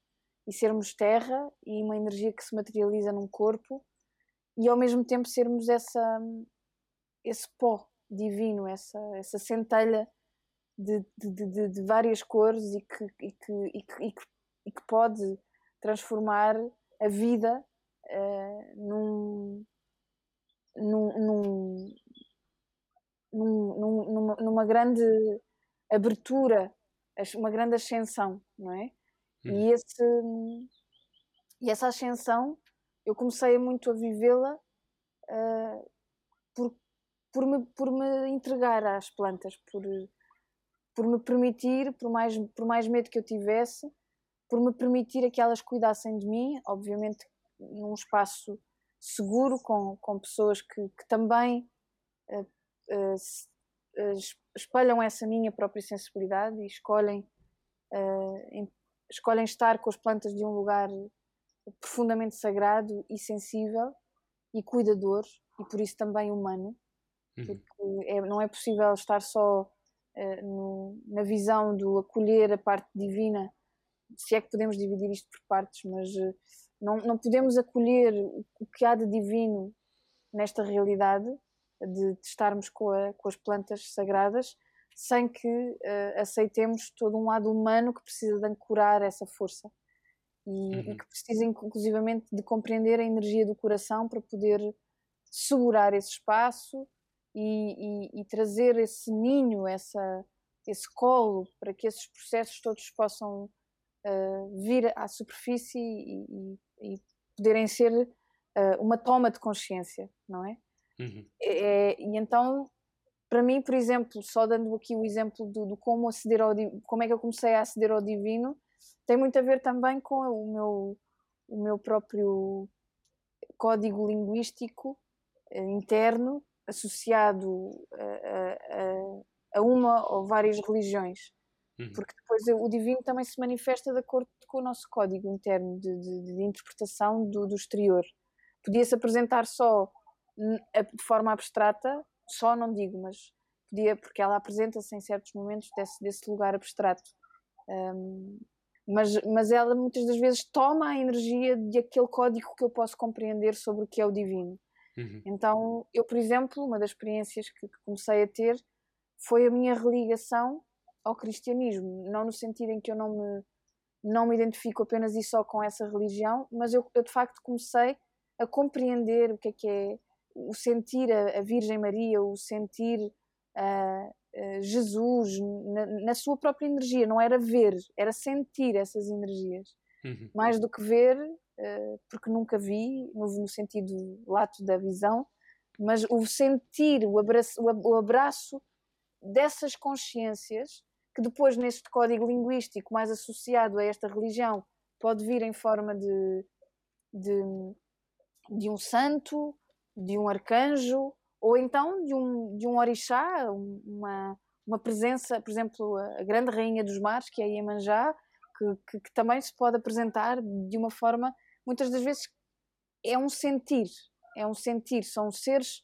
e sermos terra e uma energia que se materializa num corpo e ao mesmo tempo sermos essa esse pó divino, essa, essa centelha de, de, de, de várias cores e que, e, que, e, que, e, que, e que pode transformar a vida uh, num, num, num, num, numa, numa grande abertura, uma grande ascensão, não é? E, uhum. esse, e essa ascensão eu comecei muito a vivê-la uh, por, por, me, por me entregar às plantas, por, por me permitir, por mais, por mais medo que eu tivesse, por me permitir que elas cuidassem de mim, obviamente num espaço seguro, com, com pessoas que, que também uh, uh, espalham essa minha própria sensibilidade e escolhem, em, escolhem estar com as plantas de um lugar profundamente sagrado e sensível e cuidador e por isso também humano, uhum. porque é, não é possível estar só uh, no, na visão do acolher a parte divina, se é que podemos dividir isto por partes, mas uh, não, não podemos acolher o que há de divino nesta realidade de, de estarmos com, a, com, as plantas sagradas sem que uh, aceitemos todo um lado humano que precisa de ancorar essa força e, uhum. e, que precisa inclusivamente de compreender a energia do coração para poder segurar esse espaço e, e, e trazer esse ninho, essa, esse colo para que esses processos todos possam uh, vir à superfície e, poderem ser uh, uma toma de consciência, não é? Uhum. é? E então, para mim, por exemplo, só dando aqui o exemplo do, do como aceder ao como é que eu comecei a aceder ao divino, tem muito a ver também com o meu, o meu próprio código linguístico eh, interno associado a, a, a, uma ou várias religiões. Uhum. Porque depois o divino também se manifesta de acordo com o nosso código interno de, de, de interpretação do, do exterior. Podia-se apresentar só de forma abstrata, só não digo, mas podia, porque ela apresenta-se em certos momentos desse, desse lugar abstrato. Um, mas, mas ela muitas das vezes toma a energia de aquele código que eu posso compreender sobre o que é o divino. Uhum. Então, eu, por exemplo, uma das experiências que, que, comecei a ter foi a minha religação ao cristianismo, não no sentido em que eu não me, não me identifico apenas e só com essa religião, mas eu, eu de facto comecei a compreender o que é que é o sentir a, a Virgem Maria, o sentir uh, Jesus na, na, sua própria energia, não era ver, era sentir essas energias. Uhum. Mais do que ver, uh, porque nunca vi, no, sentido lato da visão, mas o sentir, o abraço, o abraço dessas consciências, que depois neste código linguístico mais associado a esta religião pode vir em forma de, de, de um santo, de um arcanjo, ou então de um, de um orixá, uma, uma presença, por exemplo, a grande rainha dos mares, que é a Iemanjá, que, que, que, também se pode apresentar de uma forma, muitas das vezes é um sentir, é um sentir, são seres,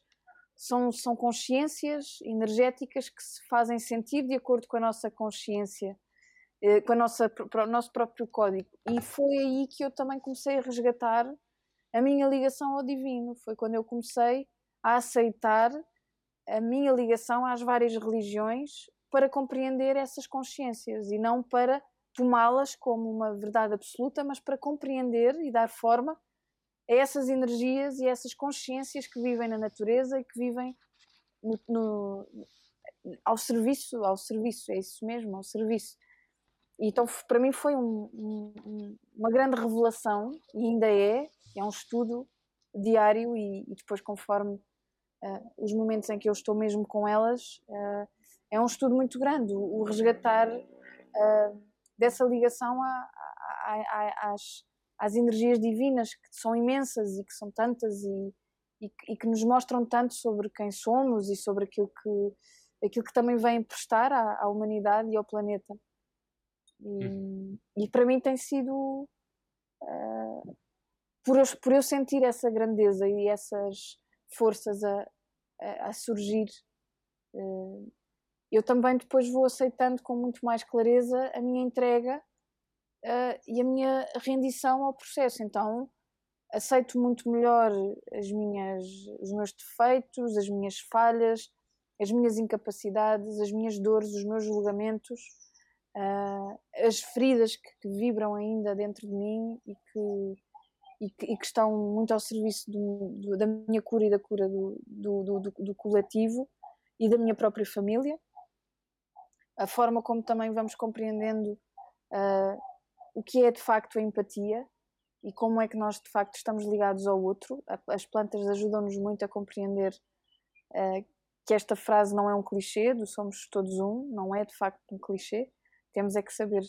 são, são consciências energéticas que se fazem sentir de acordo com a nossa consciência, eh, com a nossa, o nosso próprio código. E foi aí que eu também comecei a resgatar a minha ligação ao divino. Foi quando eu comecei a aceitar a minha ligação às várias religiões para compreender essas consciências e não para tomá-las como uma verdade absoluta, mas para compreender e dar forma a essas energias e essas consciências que vivem na natureza e que vivem no, no, ao serviço, ao serviço, é isso mesmo, ao serviço. E então para mim foi um, um, uma grande revelação e ainda é, é um estudo diário e, e depois conforme uh, os momentos em que eu estou mesmo com elas, uh, é um estudo muito grande, o, o resgatar uh, dessa ligação a, a, a, às, às energias divinas que são imensas e que são tantas e, e, e, que nos mostram tanto sobre quem somos e sobre aquilo que, aquilo que também vem prestar à, à humanidade e ao planeta. E, uhum. e para mim tem sido uh, por, eu, por eu sentir essa grandeza e essas forças a, a, a surgir. Uh, eu também depois vou aceitando com muito mais clareza a minha entrega uh, e a minha rendição ao processo. Então aceito muito melhor as minhas, os meus defeitos, as minhas falhas, as minhas incapacidades, as minhas dores, os meus julgamentos, uh, as feridas que, que, vibram ainda dentro de mim e que, e que, e que estão muito ao serviço do, do, da minha cura e da cura do, do, coletivo e da minha própria família a forma como também vamos compreendendo uh, o que é de facto a empatia e como é que nós de facto estamos ligados ao outro. As plantas ajudam-nos muito a compreender uh, que esta frase não é um clichê, do somos todos um, não é de facto um clichê. Temos é que saber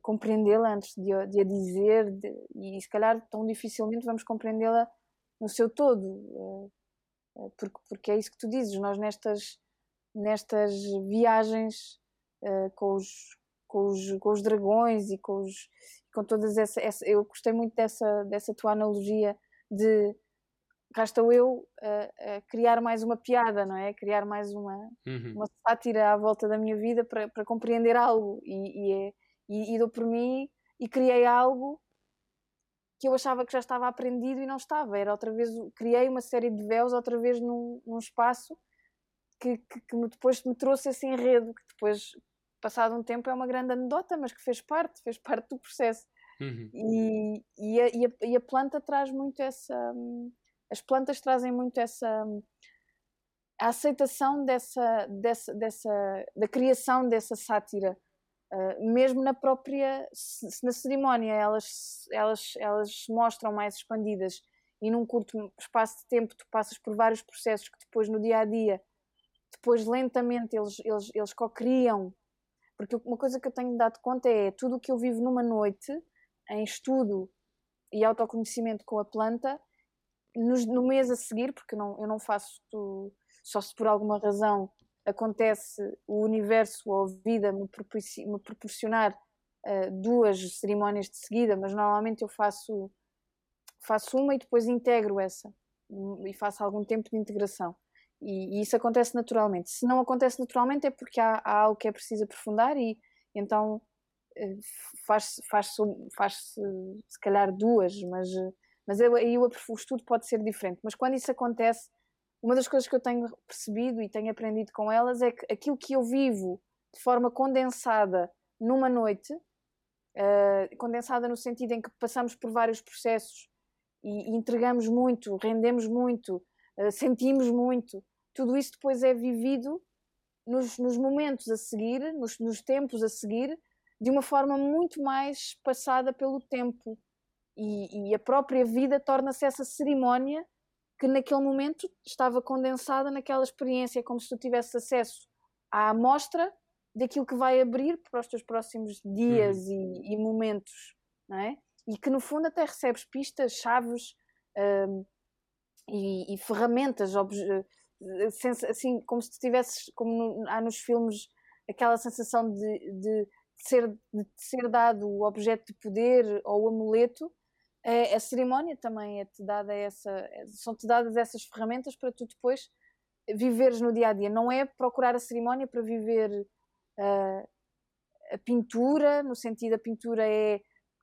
compreendê-la antes de a, de a dizer de, e se calhar tão dificilmente vamos compreendê-la no seu todo. Uh, porque, porque é isso que tu dizes, nós nestas, nestas viagens uh, com, os, com, os, com os dragões e com, os, com todas essa, essa, Eu gostei muito dessa, dessa tua analogia de cá estou eu a, a, criar mais uma piada, não é? Criar mais uma, uhum. uma sátira à volta da minha vida para, para compreender algo. E, e, é, e, e dou por mim e criei algo que eu achava que já estava aprendido e não estava. Era outra vez, criei uma série de véus outra vez num, num espaço que, que, que, depois me trouxe esse enredo, que depois passado um tempo é uma grande anedota, mas que fez parte, fez parte do processo. Uhum. E, e, a, e, a, e, a, planta traz muito essa. As plantas trazem muito essa. A aceitação dessa, dessa, dessa da criação dessa sátira, uh, mesmo na própria na cerimónia, elas, elas, elas mostram mais expandidas e num curto espaço de tempo tu passas por vários processos que depois no dia a dia, depois lentamente eles, eles, eles co-criam. Porque uma coisa que eu tenho dado conta é tudo o que eu vivo numa noite, em estudo e autoconhecimento com a planta, no, no mês a seguir, porque não, eu não faço só se por alguma razão acontece o universo ou a vida me, me proporcionar uh, duas cerimónias de seguida, mas normalmente eu faço, faço uma e depois integro essa e faço algum tempo de integração. E, e, isso acontece naturalmente. Se não acontece naturalmente é porque há, há algo que é preciso aprofundar e então faz-se faz faz se calhar duas, mas, mas aí o, o estudo pode ser diferente. Mas quando isso acontece, uma das coisas que eu tenho percebido e tenho aprendido com elas é que aquilo que eu vivo de forma condensada numa noite, uh, condensada no sentido em que passamos por vários processos e, e entregamos muito, rendemos muito, uh, sentimos muito, tudo isso depois é vivido nos, nos momentos a seguir, nos, nos, tempos a seguir, de uma forma muito mais passada pelo tempo. E, e a própria vida torna-se essa cerimónia que naquele momento estava condensada naquela experiência, como se tu tivesse acesso à amostra daquilo que vai abrir para os teus próximos dias uhum. e, e, momentos, não é? E que no fundo até recebes pistas, chaves um, e, e, ferramentas, assim, como se tivesses, como no, há nos filmes, aquela sensação de, de, ser, de ser dado o objeto de poder ou o amuleto, é, a cerimónia também é-te dada essa, são-te dadas essas ferramentas para tu depois viveres no dia a dia. Não é procurar a cerimónia para viver uh, a pintura, no sentido a pintura é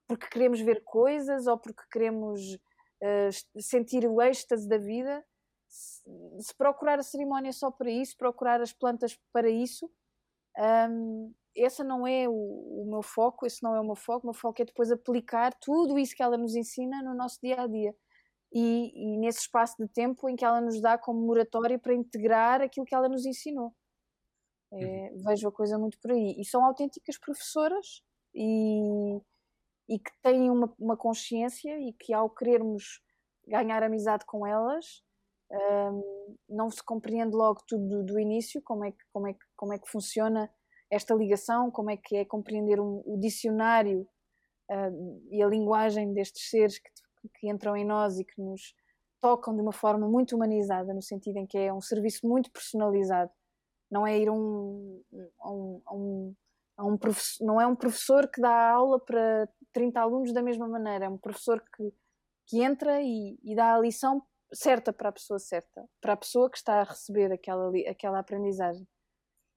porque queremos ver coisas ou porque queremos uh, sentir o êxtase da vida, se, se, procurar a cerimónia só para isso, procurar as plantas para isso, um, esse não é o, o, meu foco, esse não é o meu foco, o meu foco é depois aplicar tudo isso que ela nos ensina no nosso dia a dia. E, e nesse espaço de tempo em que ela nos dá como moratória para integrar aquilo que ela nos ensinou. É, uhum. Vejo a coisa muito por aí. E são autênticas professoras e, e que têm uma, uma consciência e que ao querermos ganhar amizade com elas um, não se compreende logo tudo do, do, início, como é, que, como, é que, como é que funciona esta ligação, como é que é compreender um, o dicionário uh, e a linguagem destes seres que, que entram em nós e que nos tocam de uma forma muito humanizada, no sentido em que é um serviço muito personalizado. Não é ir a um, um, um, um professor, não é um professor que dá aula para 30 alunos da mesma maneira, é um professor que, que entra e, e dá a lição certa para a pessoa certa, para a pessoa que está a receber aquela, aquela aprendizagem.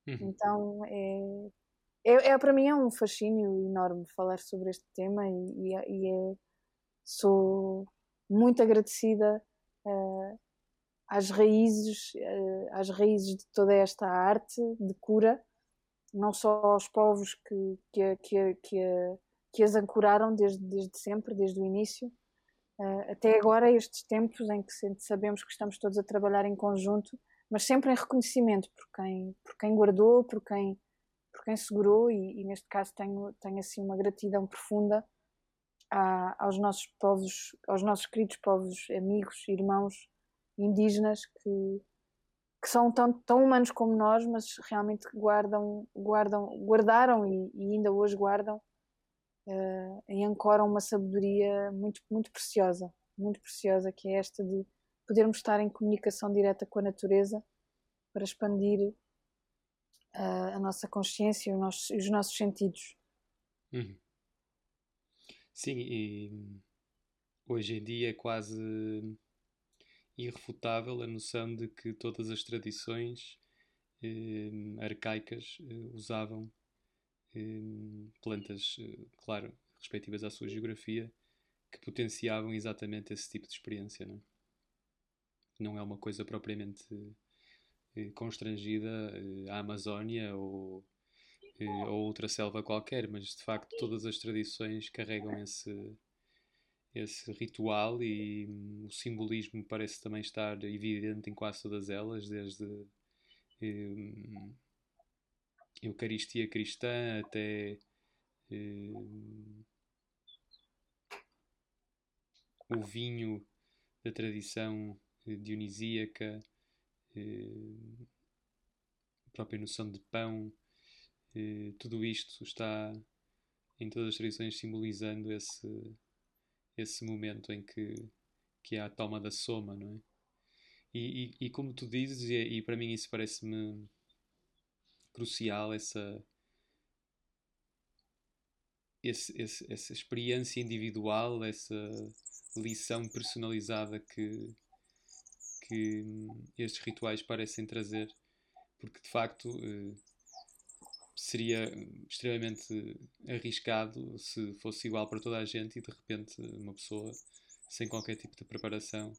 Uhum. Então é, é, é, para mim é um fascínio enorme falar sobre este tema e, e, é, e é, sou muito agradecida uh, às raízes uh, às raízes de toda esta arte de cura não só aos povos que, que, que, que, que as ancoraram desde, desde sempre, desde o início, uh, até agora, estes tempos em que sabemos que estamos todos a trabalhar em conjunto, mas sempre em reconhecimento por quem, por quem guardou, por quem, por quem segurou, e, e neste caso tenho, tenho assim uma gratidão profunda a, aos nossos povos, aos nossos queridos povos, amigos, irmãos indígenas que, que são tão, tão humanos como nós, mas realmente guardam, guardam, guardaram e, e ainda hoje guardam uh, e ancoram uma sabedoria muito, muito preciosa, muito preciosa, que é esta de podermos estar em comunicação direta com a natureza para expandir uh, a nossa consciência e os nossos, os nossos sentidos. Uhum. Sim, e hoje em dia é quase irrefutável a noção de que todas as tradições eh, arcaicas eh, usavam plantas, eh, claro, respectivas à sua geografia, que potenciavam exatamente esse tipo de experiência. Não é, não é uma coisa propriamente eh, constrangida eh, à Amazónia ou, ou outra selva qualquer, mas de facto todas as tradições carregam esse, esse ritual e hum, o simbolismo parece também estar evidente em quase todas elas, desde hum, Eucaristia cristã até eh, o vinho da tradição dionisíaca, eh, a própria noção de pão, eh, tudo isto está em todas as tradições simbolizando esse, esse momento em que, que há a toma da soma, não é? E, e, e como tu dizes, e, e para mim isso parece-me crucial essa, esse, esse, essa experiência individual, essa lição personalizada que, que estes rituais parecem trazer, porque de facto eh, seria extremamente arriscado se fosse igual para toda a gente e de repente uma pessoa sem qualquer tipo de preparação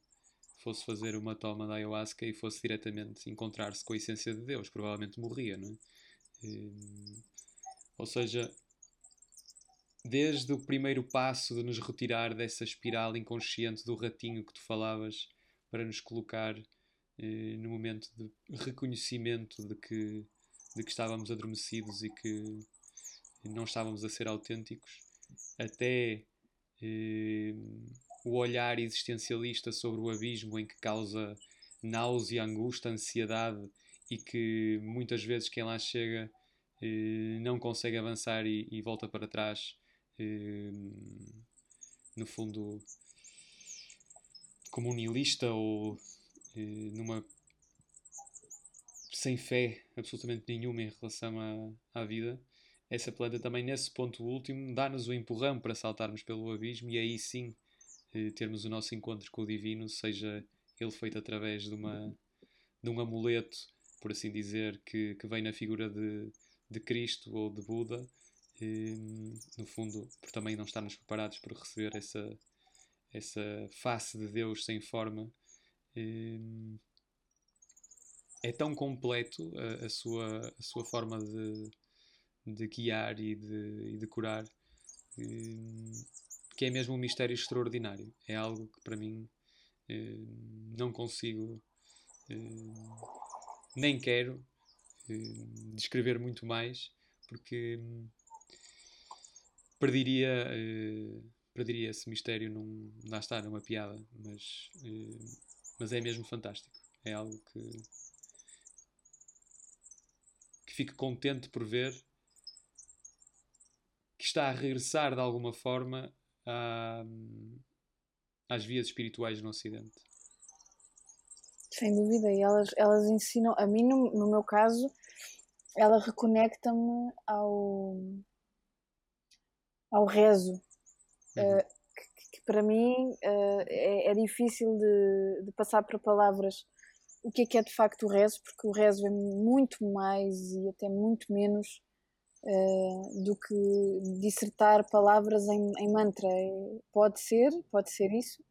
fosse fazer uma toma da ayahuasca e fosse diretamente encontrar-se com a essência de Deus, provavelmente morria, não é? Hum, ou seja, desde o primeiro passo de nos retirar dessa espiral inconsciente do ratinho que tu falavas, para nos colocar eh, no momento de reconhecimento de que, de que estávamos adormecidos e que não estávamos a ser autênticos, até eh, o olhar existencialista sobre o abismo em que causa náusea, angústia, ansiedade e que muitas vezes quem lá chega eh, não consegue avançar e, e volta para trás, no fundo, como nihilista ou eh, numa sem fé absolutamente nenhuma em relação à, à vida. Essa planta também, nesse ponto último, dá-nos o empurrão para saltarmos pelo abismo e aí sim eh, termos o nosso encontro com o divino, seja ele feito através de, uma, de um amuleto, por assim dizer, que, que vem na figura de, de Cristo ou de Buda, e, no fundo, por também não estarmos preparados para receber essa, essa face de Deus sem forma, eh, é tão completo a, a, sua, a sua forma de, de guiar e de, e de curar eh, que é mesmo um mistério extraordinário. É algo que para mim eh, não consigo nem quero descrever muito mais porque perderia perderia esse mistério num lá está numa piada mas mas é mesmo fantástico é algo que que fico contente por ver que está a regressar de alguma forma às vias espirituais no Ocidente. Sem dúvida, e elas, elas ensinam, a mim, no, no meu caso, ela reconecta-me ao, ao rezo, uhum. uh, que, que, para mim uh, é, é, difícil de, de passar para palavras o que é que é de facto o rezo, porque o rezo é muito mais e até muito menos uh, do que dissertar palavras em, em, mantra. Pode ser, pode ser isso.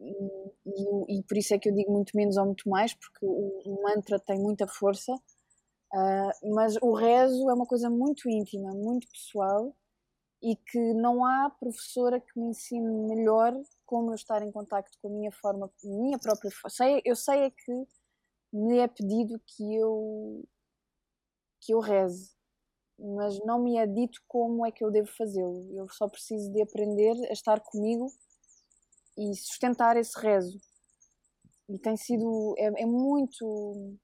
E, e, por isso é que eu digo muito menos ou muito mais, porque o, o mantra tem muita força, uh, mas o rezo é uma coisa muito íntima, muito pessoal e que não há professora que me ensine melhor como eu estar em contacto com a minha forma, minha própria forma. Eu sei é que me é pedido que eu que eu reze, mas não me é dito como é que eu devo fazê-lo. Eu só preciso de aprender a estar comigo e sustentar esse rezo. E tem sido é, é muito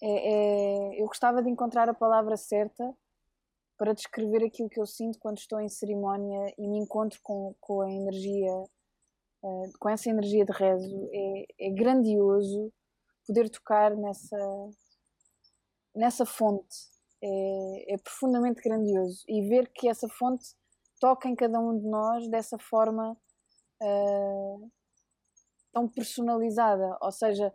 é, é, eu gostava de encontrar a palavra certa para descrever aquilo que eu sinto quando estou em cerimónia e me encontro com, com a energia, uh, com essa energia de rezo. É, é grandioso poder tocar nessa, nessa fonte. É, é, profundamente grandioso. E ver que essa fonte toca em cada um de nós dessa forma uh, tão personalizada. Ou seja,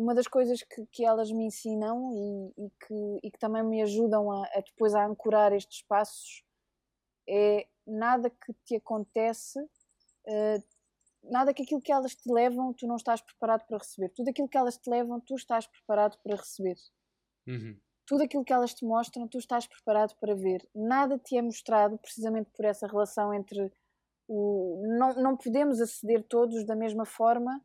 uma das coisas que, que elas me ensinam e, e, que, e que também me ajudam a, a, depois a ancorar estes passos é nada que te acontece, uh, nada que aquilo que elas te levam tu não estás preparado para receber. Tudo aquilo que elas te levam tu estás preparado para receber. Uhum. Tudo aquilo que elas te mostram tu estás preparado para ver. Nada te é mostrado precisamente por essa relação entre o. Não, não podemos aceder todos da mesma forma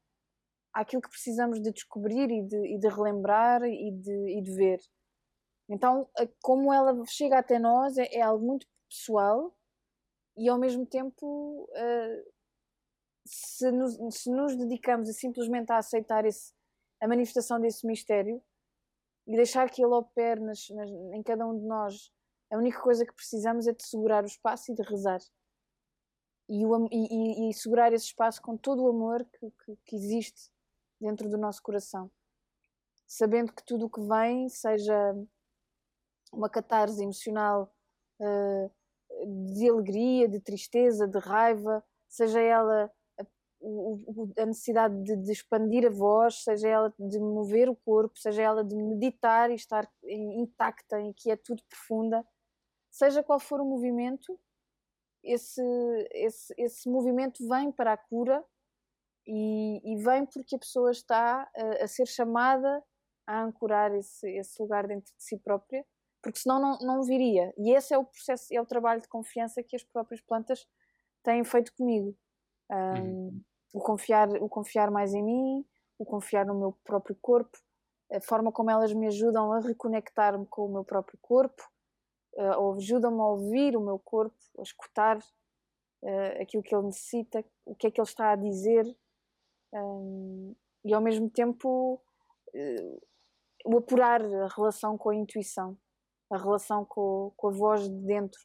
àquilo que precisamos de descobrir e de, e de relembrar e de, e de, ver. Então, como ela chega até nós, é, é algo muito pessoal e ao mesmo tempo, uh, se, nos, se nos dedicamos a simplesmente a aceitar esse, a manifestação desse mistério e deixar que ele opere nas, nas, em cada um de nós, a única coisa que precisamos é de segurar o espaço e de rezar. E, o, e, e, segurar esse espaço com todo o amor que, que, que existe dentro do nosso coração, sabendo que tudo o que vem, seja uma catarse emocional uh, de alegria, de tristeza, de raiva, seja ela a, necessidade de, de, expandir a voz, seja ela de mover o corpo, seja ela de meditar e estar intacta, em quietude profunda, seja qual for o movimento, esse, esse, esse movimento vem para a cura e, e vem porque a pessoa está a, a, ser chamada a ancorar esse, esse lugar dentro de si própria, porque senão não, não viria. E esse é o processo, é o trabalho de confiança que as próprias plantas têm feito comigo. Um, uhum. o, confiar, o confiar mais em mim, o confiar no meu próprio corpo, a forma como elas me ajudam a reconectar-me com o meu próprio corpo, uh, ou ajudam-me a ouvir o meu corpo, a escutar uh, aquilo que ele necessita, o que é que ele está a dizer, um, e ao mesmo tempo uh, o apurar a relação com a intuição, a relação com, com, a voz de dentro,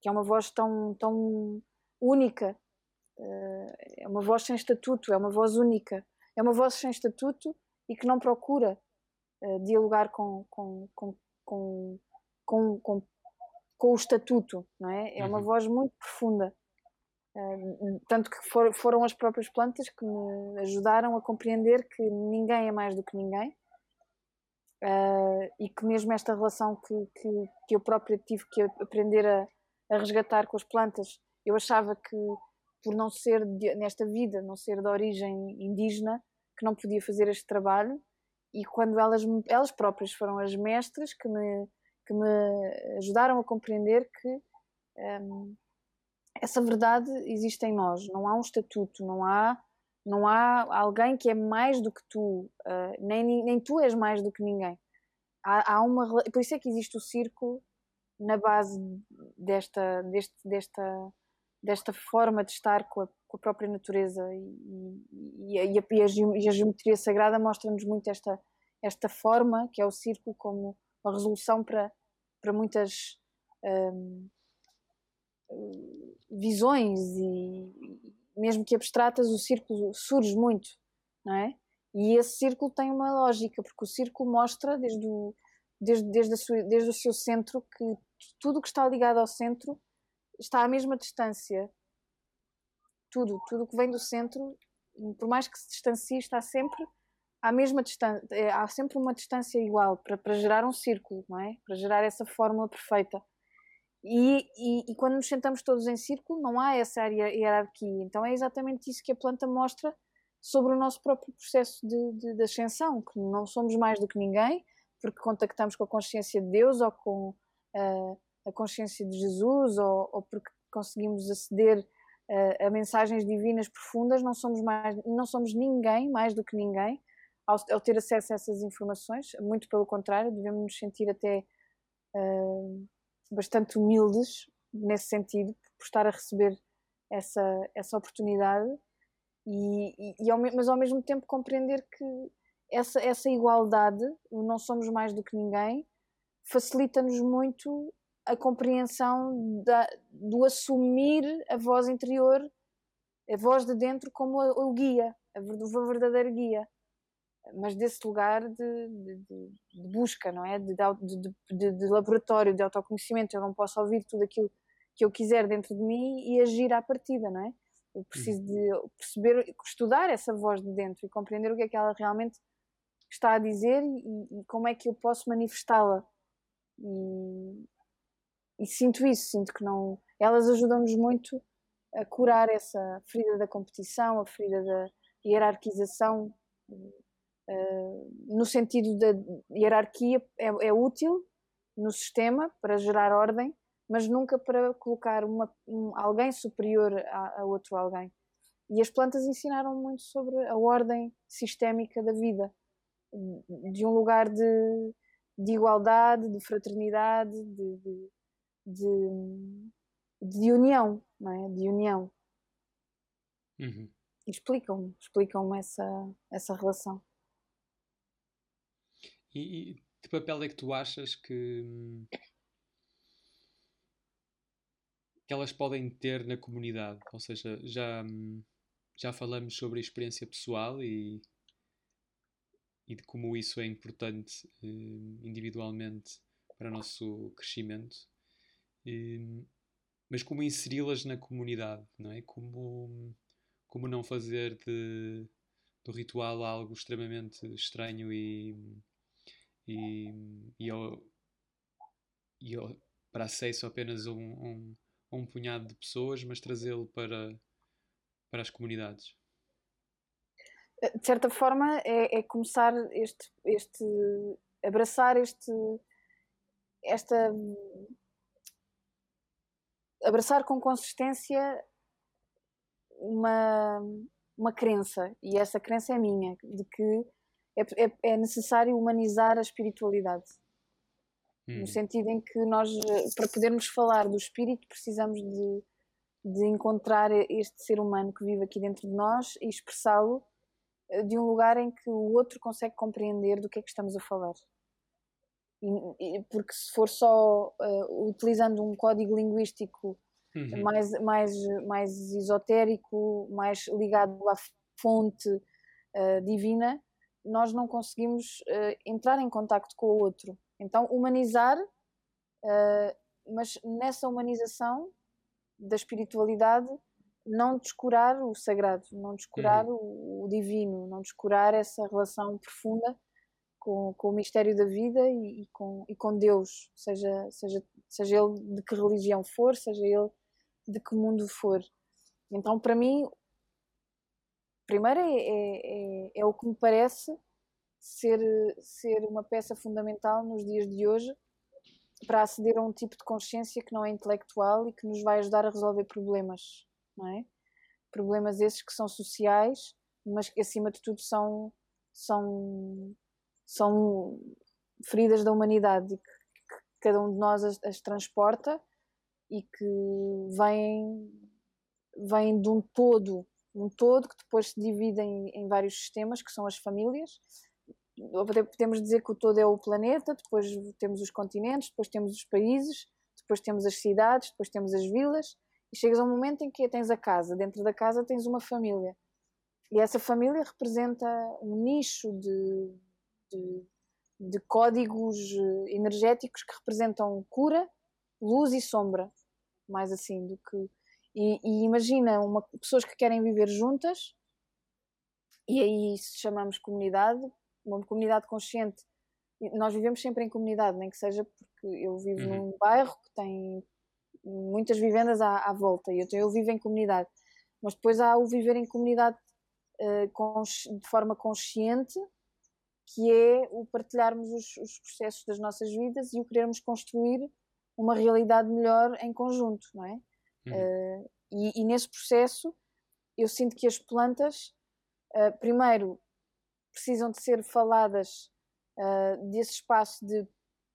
que é uma voz tão, tão única, uh, é uma voz sem estatuto, é uma voz única, é uma voz sem estatuto e que não procura uh, dialogar com, com, com, com, com, com, com o estatuto, não é? É uma uhum. voz muito profunda tanto que for, foram as próprias plantas que me ajudaram a compreender que ninguém é mais do que ninguém uh, e que mesmo esta relação que, que, que, eu própria tive que aprender a, a resgatar com as plantas. Eu achava que, por não ser de, nesta vida, não ser de origem indígena, que não podia fazer este trabalho. E quando elas, elas próprias foram as mestras que me, que me ajudaram a compreender que um, essa verdade existe em nós. Não há um estatuto, não há, não há alguém que é mais do que tu, uh, nem, nem tu és mais do que ninguém. Há, há uma, por isso é que existe o círculo na base desta, deste, desta, desta forma de estar com a, com a própria natureza e, e, e, a, e, a, geometria sagrada mostra-nos muito esta, esta forma que é o círculo como uma resolução para, para muitas um, visões e mesmo que abstratas o círculo surge muito, não é? E esse círculo tem uma lógica, porque o círculo mostra desde o, desde, desde, sua, desde o seu centro que tudo que está ligado ao centro está à mesma distância. Tudo, tudo que vem do centro, por mais que se distancie, está sempre à mesma distância, é, há sempre uma distância igual para, para gerar um círculo, não é? Para gerar essa fórmula perfeita. E, e, e, quando nos sentamos todos em círculo, não há essa hierarquia. Então é exatamente isso que a planta mostra sobre o nosso próprio processo de, de, de ascensão, que não somos mais do que ninguém, porque contactamos com a consciência de Deus ou com uh, a consciência de Jesus ou, ou porque conseguimos aceder uh, a mensagens divinas profundas, não somos, mais, não somos ninguém mais do que ninguém ao, ao, ter acesso a essas informações, muito pelo contrário, devemos nos sentir até uh, bastante humildes nesse sentido, por estar a receber essa, essa oportunidade, e, e, e ao, mas ao mesmo tempo compreender que essa, essa igualdade, o não somos mais do que ninguém, facilita-nos muito a compreensão da, do assumir a voz interior, a voz de dentro, como o guia, a, o verdadeiro guia. Mas desse lugar de, de, de busca, não é? De, de, laboratório, de autoconhecimento. Eu não posso ouvir tudo aquilo que eu quiser dentro de mim e agir à partida, não é? Eu preciso uhum. de perceber, estudar essa voz de dentro e compreender o que é que ela realmente está a dizer e, e como é que eu posso manifestá-la. E, e sinto isso, sinto que não. Elas ajudam-nos muito a curar essa ferida da competição, a ferida da hierarquização, uh, no sentido da hierarquia é, é, útil no sistema para gerar ordem, mas nunca para colocar uma, um, alguém superior a, a outro alguém. E as plantas ensinaram muito sobre a ordem sistémica da vida, de um lugar de, de igualdade, de fraternidade, de, de de, de união, não é? De união. Uhum. Explicam-me, explicam-me essa, essa relação. E, e que papel é que tu achas que, que elas podem ter na comunidade? Ou seja, já, já falamos sobre a experiência pessoal e, e de como isso é importante eh, individualmente para o nosso crescimento. Mas como inseri-las na comunidade, não é? Como, como não fazer de, do ritual algo extremamente estranho e, e, e, ao, e ao, para acesso apenas um, um, um punhado de pessoas, mas trazê-lo para, para as comunidades. De certa forma, é, é começar este, este abraçar este esta abraçar com consistência uma, uma crença, e essa crença é minha, de que é, é, é necessário humanizar a espiritualidade. Hum. No sentido em que nós, para podermos falar do espírito, precisamos de, de encontrar este ser humano que vive aqui dentro de nós e expressá-lo eh, de um lugar em que o outro consegue compreender do que é que estamos a falar. E, porque se for só uh, utilizando um código linguístico uhum. mais, mais, mais esotérico, mais ligado à fonte uh, divina, nós não conseguimos uh, entrar em contacto com o outro. Então, humanizar, mas nessa humanização da espiritualidade, não descurar o sagrado, não descurar uhum. o, o divino, não descurar essa relação profunda com, com o mistério da vida e, e, com, e com Deus, seja, seja, seja ele de que religião for, seja ele de que mundo for. Então, para mim, primeiro é, é, é, é, o que me parece ser, ser uma peça fundamental nos dias de hoje para aceder a um tipo de consciência que não é intelectual e que nos vai ajudar a resolver problemas, não é? Problemas esses que são sociais, mas que acima de tudo são, são, são feridas da humanidade e que, que cada um de nós as, as transporta e que vêm, vêm de um todo, um todo que depois se divide em, em vários sistemas, que são as famílias. Podemos dizer que o todo é o planeta, depois temos os continentes, depois temos os países, depois temos as cidades, depois temos as vilas, e chegas a um momento em que tens a casa, dentro da casa tens uma família. E essa família representa um nicho de, de, de códigos eh, energéticos que representam cura, luz e sombra, mais assim do que. E, e imagina uma, pessoas que querem viver juntas, e aí se chamamos comunidade, uma comunidade consciente. Nós vivemos sempre em comunidade, nem que seja porque eu vivo uhum. num bairro que tem muitas vivendas à, à volta e eu, eu vivo em comunidade. Mas depois há o viver em comunidade uh, de forma consciente, que é o partilharmos os, os processos das nossas vidas e o querermos construir uma realidade melhor em conjunto, não é? Uhum. Uh, e, e, nesse processo eu sinto que as plantas, uh, primeiro, precisam de ser faladas uh, desse espaço de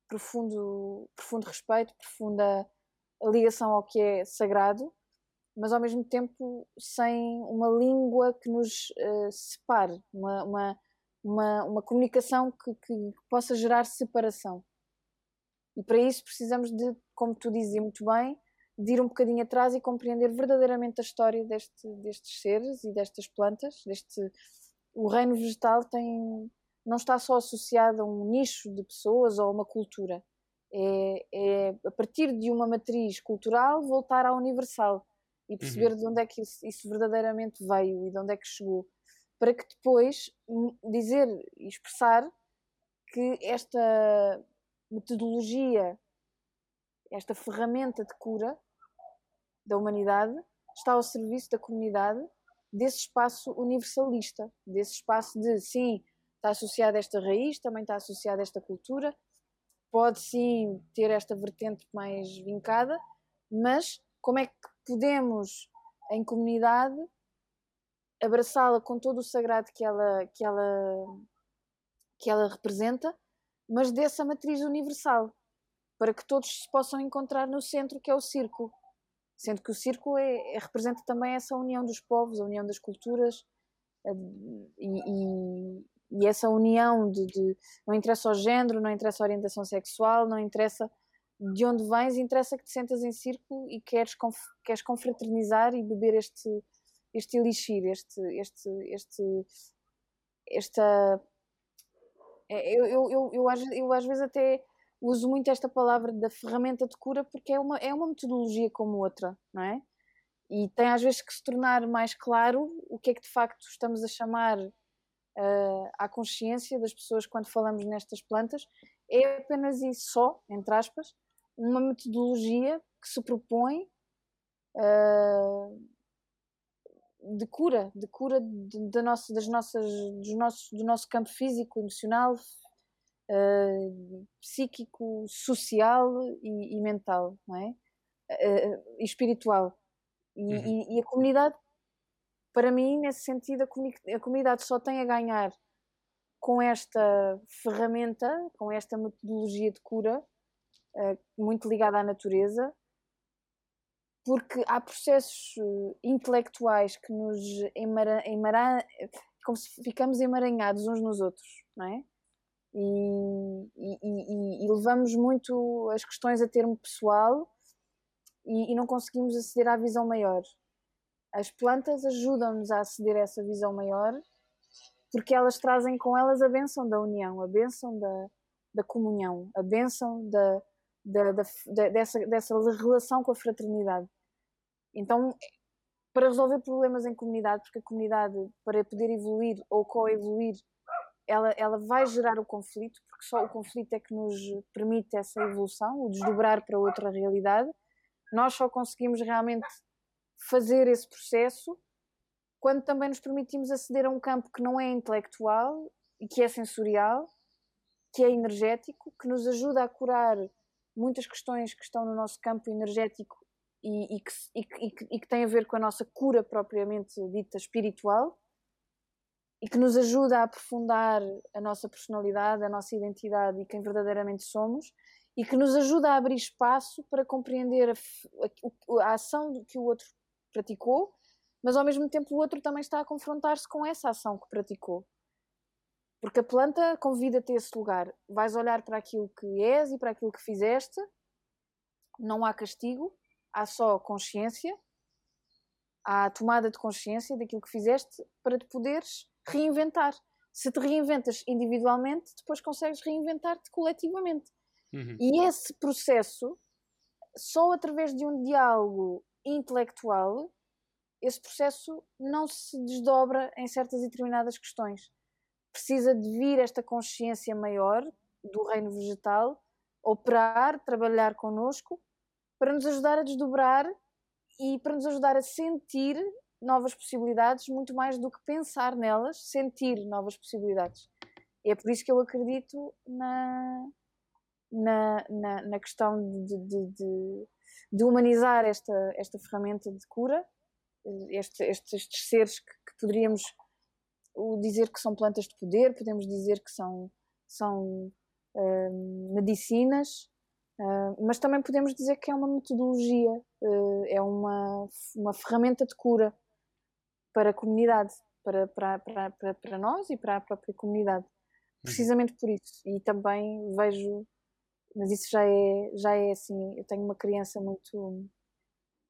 profundo, profundo respeito, profunda ligação ao que é sagrado, mas ao mesmo tempo sem uma língua que nos separe, uma, uma, uma, uma comunicação que, que possa gerar separação. E para isso precisamos de, como tu dizia muito bem, de ir um bocadinho atrás e compreender verdadeiramente a história deste, destes seres e destas plantas. Deste, o reino vegetal tem, não está só associado a um nicho de pessoas ou a uma cultura. É, é a partir de uma matriz cultural voltar ao universal e perceber uhum. de onde é que isso, isso, verdadeiramente veio e de onde é que chegou, para que depois dizer e expressar que esta metodologia, esta ferramenta de cura da humanidade está ao serviço da comunidade desse espaço universalista, desse espaço de sim, está associado a esta raiz, também está associado a esta cultura, pode sim ter esta vertente mais vincada, mas como é que podemos, em comunidade, abraçá-la com todo o sagrado que ela, que ela, que ela representa mas dessa matriz universal, para que todos se possam encontrar no centro, que é o círculo. Sendo que o círculo é, é representa também essa união dos povos, a união das culturas eh, e, e, e essa união de, de, Não interessa o género, não interessa a orientação sexual, não interessa de onde vens, interessa que te sentas em círculo e queres, queres confraternizar e beber este, este elixir, este, este, este, esta é, eu, eu, eu, eu, às, eu às vezes até uso muito esta palavra da ferramenta de cura porque é uma, é uma metodologia como outra, não é? E tem às vezes que se tornar mais claro o que é que de facto estamos a chamar uh, à consciência das pessoas quando falamos nestas plantas. É apenas isso só, entre aspas, uma metodologia que se propõe uh, de cura, de cura de, de nosso, das nossas, dos nossos, do nosso campo físico, emocional, uh, psíquico, social e, e, mental, não é? Uh, e espiritual. E, uhum. e, e, a comunidade, para mim, nesse sentido, a, a comunidade só tem a ganhar com esta ferramenta, com esta metodologia de cura, uh, muito ligada à natureza, porque há processos intelectuais que nos emaranham, como se ficamos emaranhados uns nos outros, não é? E, e, e, e levamos muito as questões a termo pessoal e, não conseguimos aceder à visão maior. As plantas ajudam-nos a aceder a essa visão maior porque elas trazem com elas a benção da união, a benção da, da comunhão, a benção da, da, da, dessa, dessa relação com a fraternidade. Então, para resolver problemas em comunidade, porque a comunidade, para poder evoluir ou coevoluir, ela, ela vai gerar o conflito, porque só o conflito é que nos permite essa evolução, o desdobrar para outra realidade. Nós só conseguimos realmente fazer esse processo quando também nos permitimos aceder a um campo que não é intelectual e que é sensorial, que é energético, que nos ajuda a curar muitas questões que estão no nosso campo energético e, e, que, e, que, e, que, tem a ver com a nossa cura propriamente dita espiritual e que nos ajuda a aprofundar a nossa personalidade, a nossa identidade e quem verdadeiramente somos e que nos ajuda a abrir espaço para compreender a, a, a ação que o outro praticou, mas ao mesmo tempo o outro também está a confrontar-se com essa ação que praticou. Porque a planta convida-te a esse lugar. Vais olhar para aquilo que és e para aquilo que fizeste, não há castigo, há só consciência, há tomada de consciência daquilo que fizeste para te poderes reinventar. Se te reinventas individualmente, depois consegues reinventar-te coletivamente. Uhum. E esse processo, só através de um diálogo intelectual, esse processo não se desdobra em certas e determinadas questões. Precisa de vir esta consciência maior do reino vegetal, operar, trabalhar connosco para nos ajudar a desdobrar e para nos ajudar a sentir novas possibilidades, muito mais do que pensar nelas, sentir novas possibilidades. É por isso que eu acredito na, na, na, na questão de, de, de, de, humanizar esta, esta ferramenta de cura, este, estes, estes seres que, que, poderíamos dizer que são plantas de poder, podemos dizer que são, são uh, medicinas, Uh, mas também podemos dizer que é uma metodologia, uh, é uma, uma ferramenta de cura para a comunidade, para, para, para, para, nós e para a própria comunidade. Uhum. Precisamente por isso. E também vejo, mas isso já é, já é assim, eu tenho uma criança muito,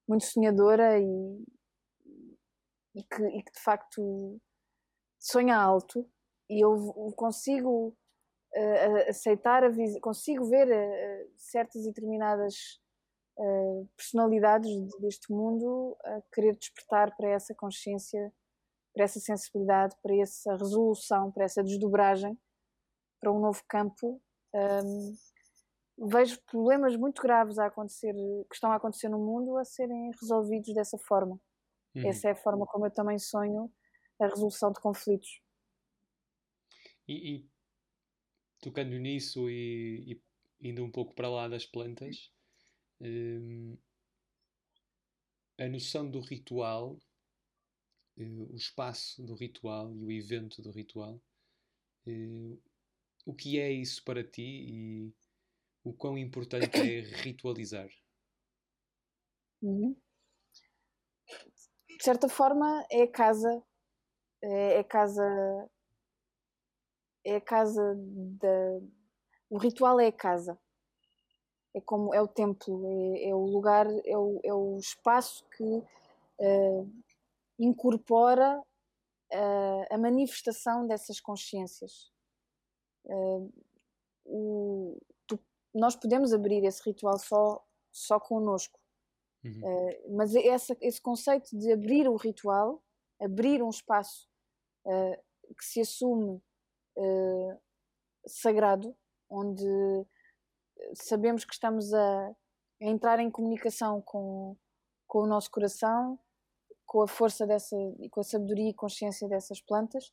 muito sonhadora e, e, que, e que de facto sonha alto e eu consigo uh, aceitar, a consigo ver uh, certas e determinadas personalidades deste mundo a querer despertar para essa consciência, para essa sensibilidade, para essa resolução, para essa desdobragem, para um novo campo. Um, vejo problemas muito graves a acontecer, que estão a acontecer no mundo, a serem resolvidos dessa forma. Uhum. Essa é a forma como eu também sonho a resolução de conflitos. E, e tocando nisso e, e, indo um pouco para lá das plantas, um, a noção do ritual, uh, o espaço do ritual e o evento do ritual, uh, o que é isso para ti e o quão importante é ritualizar? Uhum. De certa forma, é a casa, é a casa é a casa da. O ritual é a casa. É como é o templo, é, é o lugar, é o, é o espaço que uh, incorpora uh, a manifestação dessas consciências. Uh, o, tu, nós podemos abrir esse ritual só, só connosco. Uhum. Uh, mas essa, esse conceito de abrir o ritual, abrir um espaço que se assume sagrado, onde sabemos que estamos a, a, entrar em comunicação com, com o nosso coração, com a força dessa, com a sabedoria e consciência dessas plantas,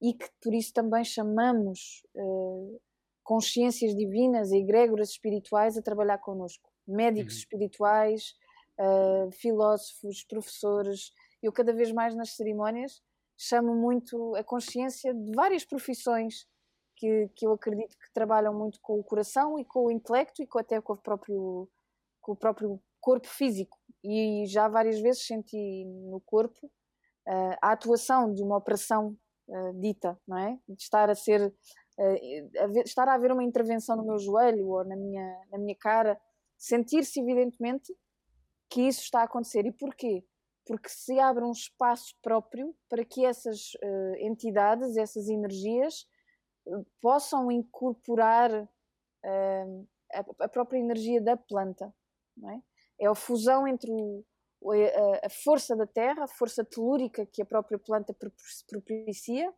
e que por isso também chamamos uh, consciências divinas e egrégoras espirituais a trabalhar connosco. Médicos uhum. espirituais, uh, filósofos, professores. Eu, cada vez mais nas cerimónias, chamo muito a consciência de várias profissões que, que eu acredito que trabalham muito com o coração e com o intelecto e com, até com o, próprio, com o próprio corpo físico. E já várias vezes senti no corpo uh, a atuação de uma operação uh, dita, não é? De estar a ser. Uh, a ver, estar a haver uma intervenção no meu joelho ou na minha, na minha cara, sentir-se evidentemente que isso está a acontecer. E porquê? porque se abre um espaço próprio para que essas entidades, essas energias, possam incorporar uh, a, a, própria energia da planta. É? é? a fusão entre o, a, a, força da terra, a força telúrica que a própria planta propicia,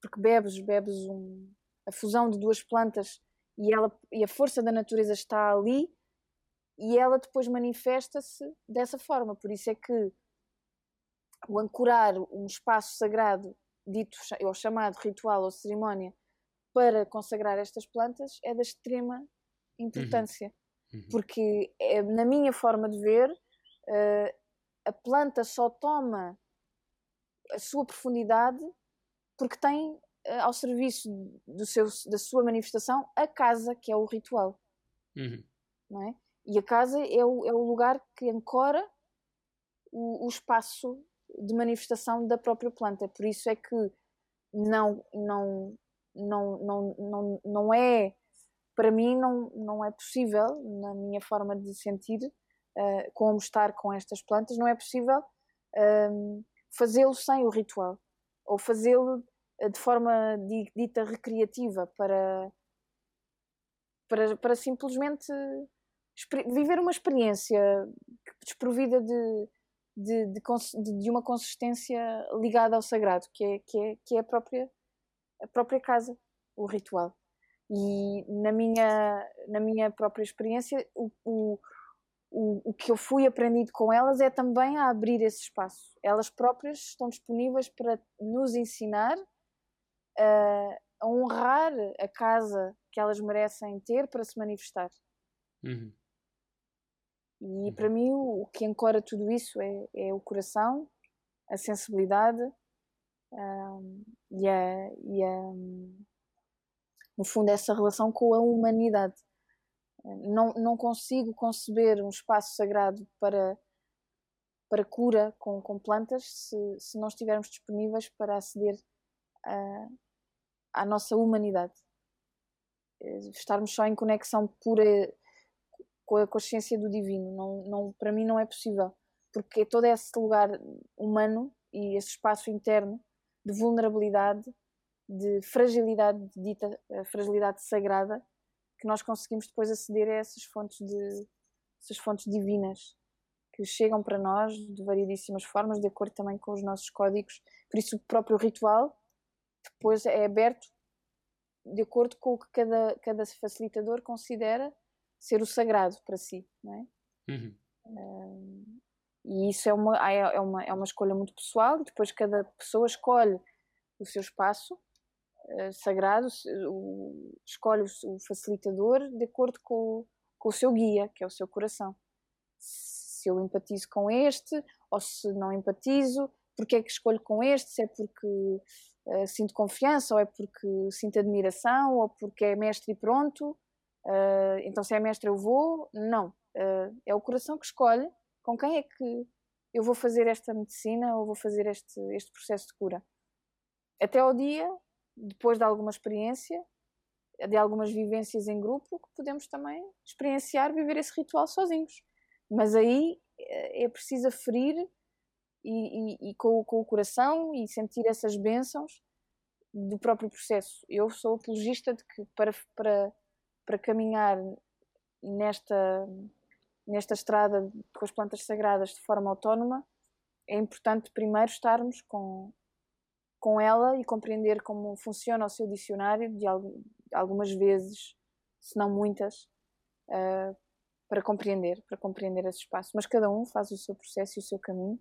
porque bebes, bebes um, a fusão de duas plantas e, ela, e a força da natureza está ali e ela depois manifesta-se dessa forma. Por isso é que o ancorar um espaço sagrado, dito ou chamado ritual ou cerimónia, para consagrar estas plantas é da extrema importância. Uhum. Uhum. Porque, é, na minha forma de ver, uh, a planta só toma a sua profundidade porque tem uh, ao serviço do seu, da sua manifestação a casa, que é o ritual. Uhum. Não é? E a casa é o, é o lugar que ancora o, o espaço de manifestação da própria planta. Por isso é que não, não, não, não, não, não é, para mim, não, não é possível, na minha forma de sentir, uh, como estar com estas plantas, não é possível uh, fazê-lo sem o ritual ou fazê-lo uh, de forma dita recreativa para, para, para simplesmente viver uma experiência desprovida de, de, de, de, uma consistência ligada ao sagrado, que é, que é, que é a, própria, a própria casa, o ritual. E na minha, na minha própria experiência, o, o, o, o que eu fui aprendido com elas é também a abrir esse espaço. Elas próprias estão disponíveis para nos ensinar a, a honrar a casa que elas merecem ter para se manifestar. Uhum. E uhum. para mim o, o, que ancora tudo isso é, é o coração, a sensibilidade um, e, a, e a, no fundo, essa relação com a humanidade. Não, não consigo conceber um espaço sagrado para, para cura com, com plantas se, se não estivermos disponíveis para aceder a, à nossa humanidade. Eh, estarmos só em conexão pura com a consciência do divino. Não, não, para mim não é possível, porque todo esse lugar humano e esse espaço interno de vulnerabilidade, de fragilidade dita fragilidade sagrada, que nós conseguimos depois aceder a essas fontes de essas fontes divinas que chegam para nós de variedíssimas formas, de acordo também com os nossos códigos. Por isso o próprio ritual depois é aberto de acordo com o que cada, cada facilitador considera ser o sagrado para si, não é? Uhum. Um, e isso é uma, é, é, uma, é uma escolha muito pessoal, depois cada pessoa escolhe o seu espaço uh, sagrado, o, escolhe o, o, facilitador de acordo com, com o seu guia, que é o seu coração. Se eu empatizo com este, ou se não empatizo, porque é que escolho com este, se é porque uh, sinto confiança, ou é porque sinto admiração, ou porque é mestre e pronto, Uh, então, se é mestre, eu vou? Não. É o coração que escolhe com quem é que eu vou fazer esta medicina ou vou fazer este, este processo de cura. Até ao dia, depois de alguma experiência, de algumas vivências em grupo, que podemos também experienciar viver esse ritual sozinhos. Mas aí eh, é preciso aferir e, e, e com, com, o coração e sentir essas bênçãos do próprio processo. Eu sou apologista de que para, para para caminhar nesta, nesta estrada com as plantas sagradas de forma autónoma, é importante primeiro estarmos com, com ela e compreender como funciona o seu dicionário, de algumas vezes, se não muitas, uh, para compreender, para compreender esse espaço. Mas cada um faz o seu processo e o seu caminho,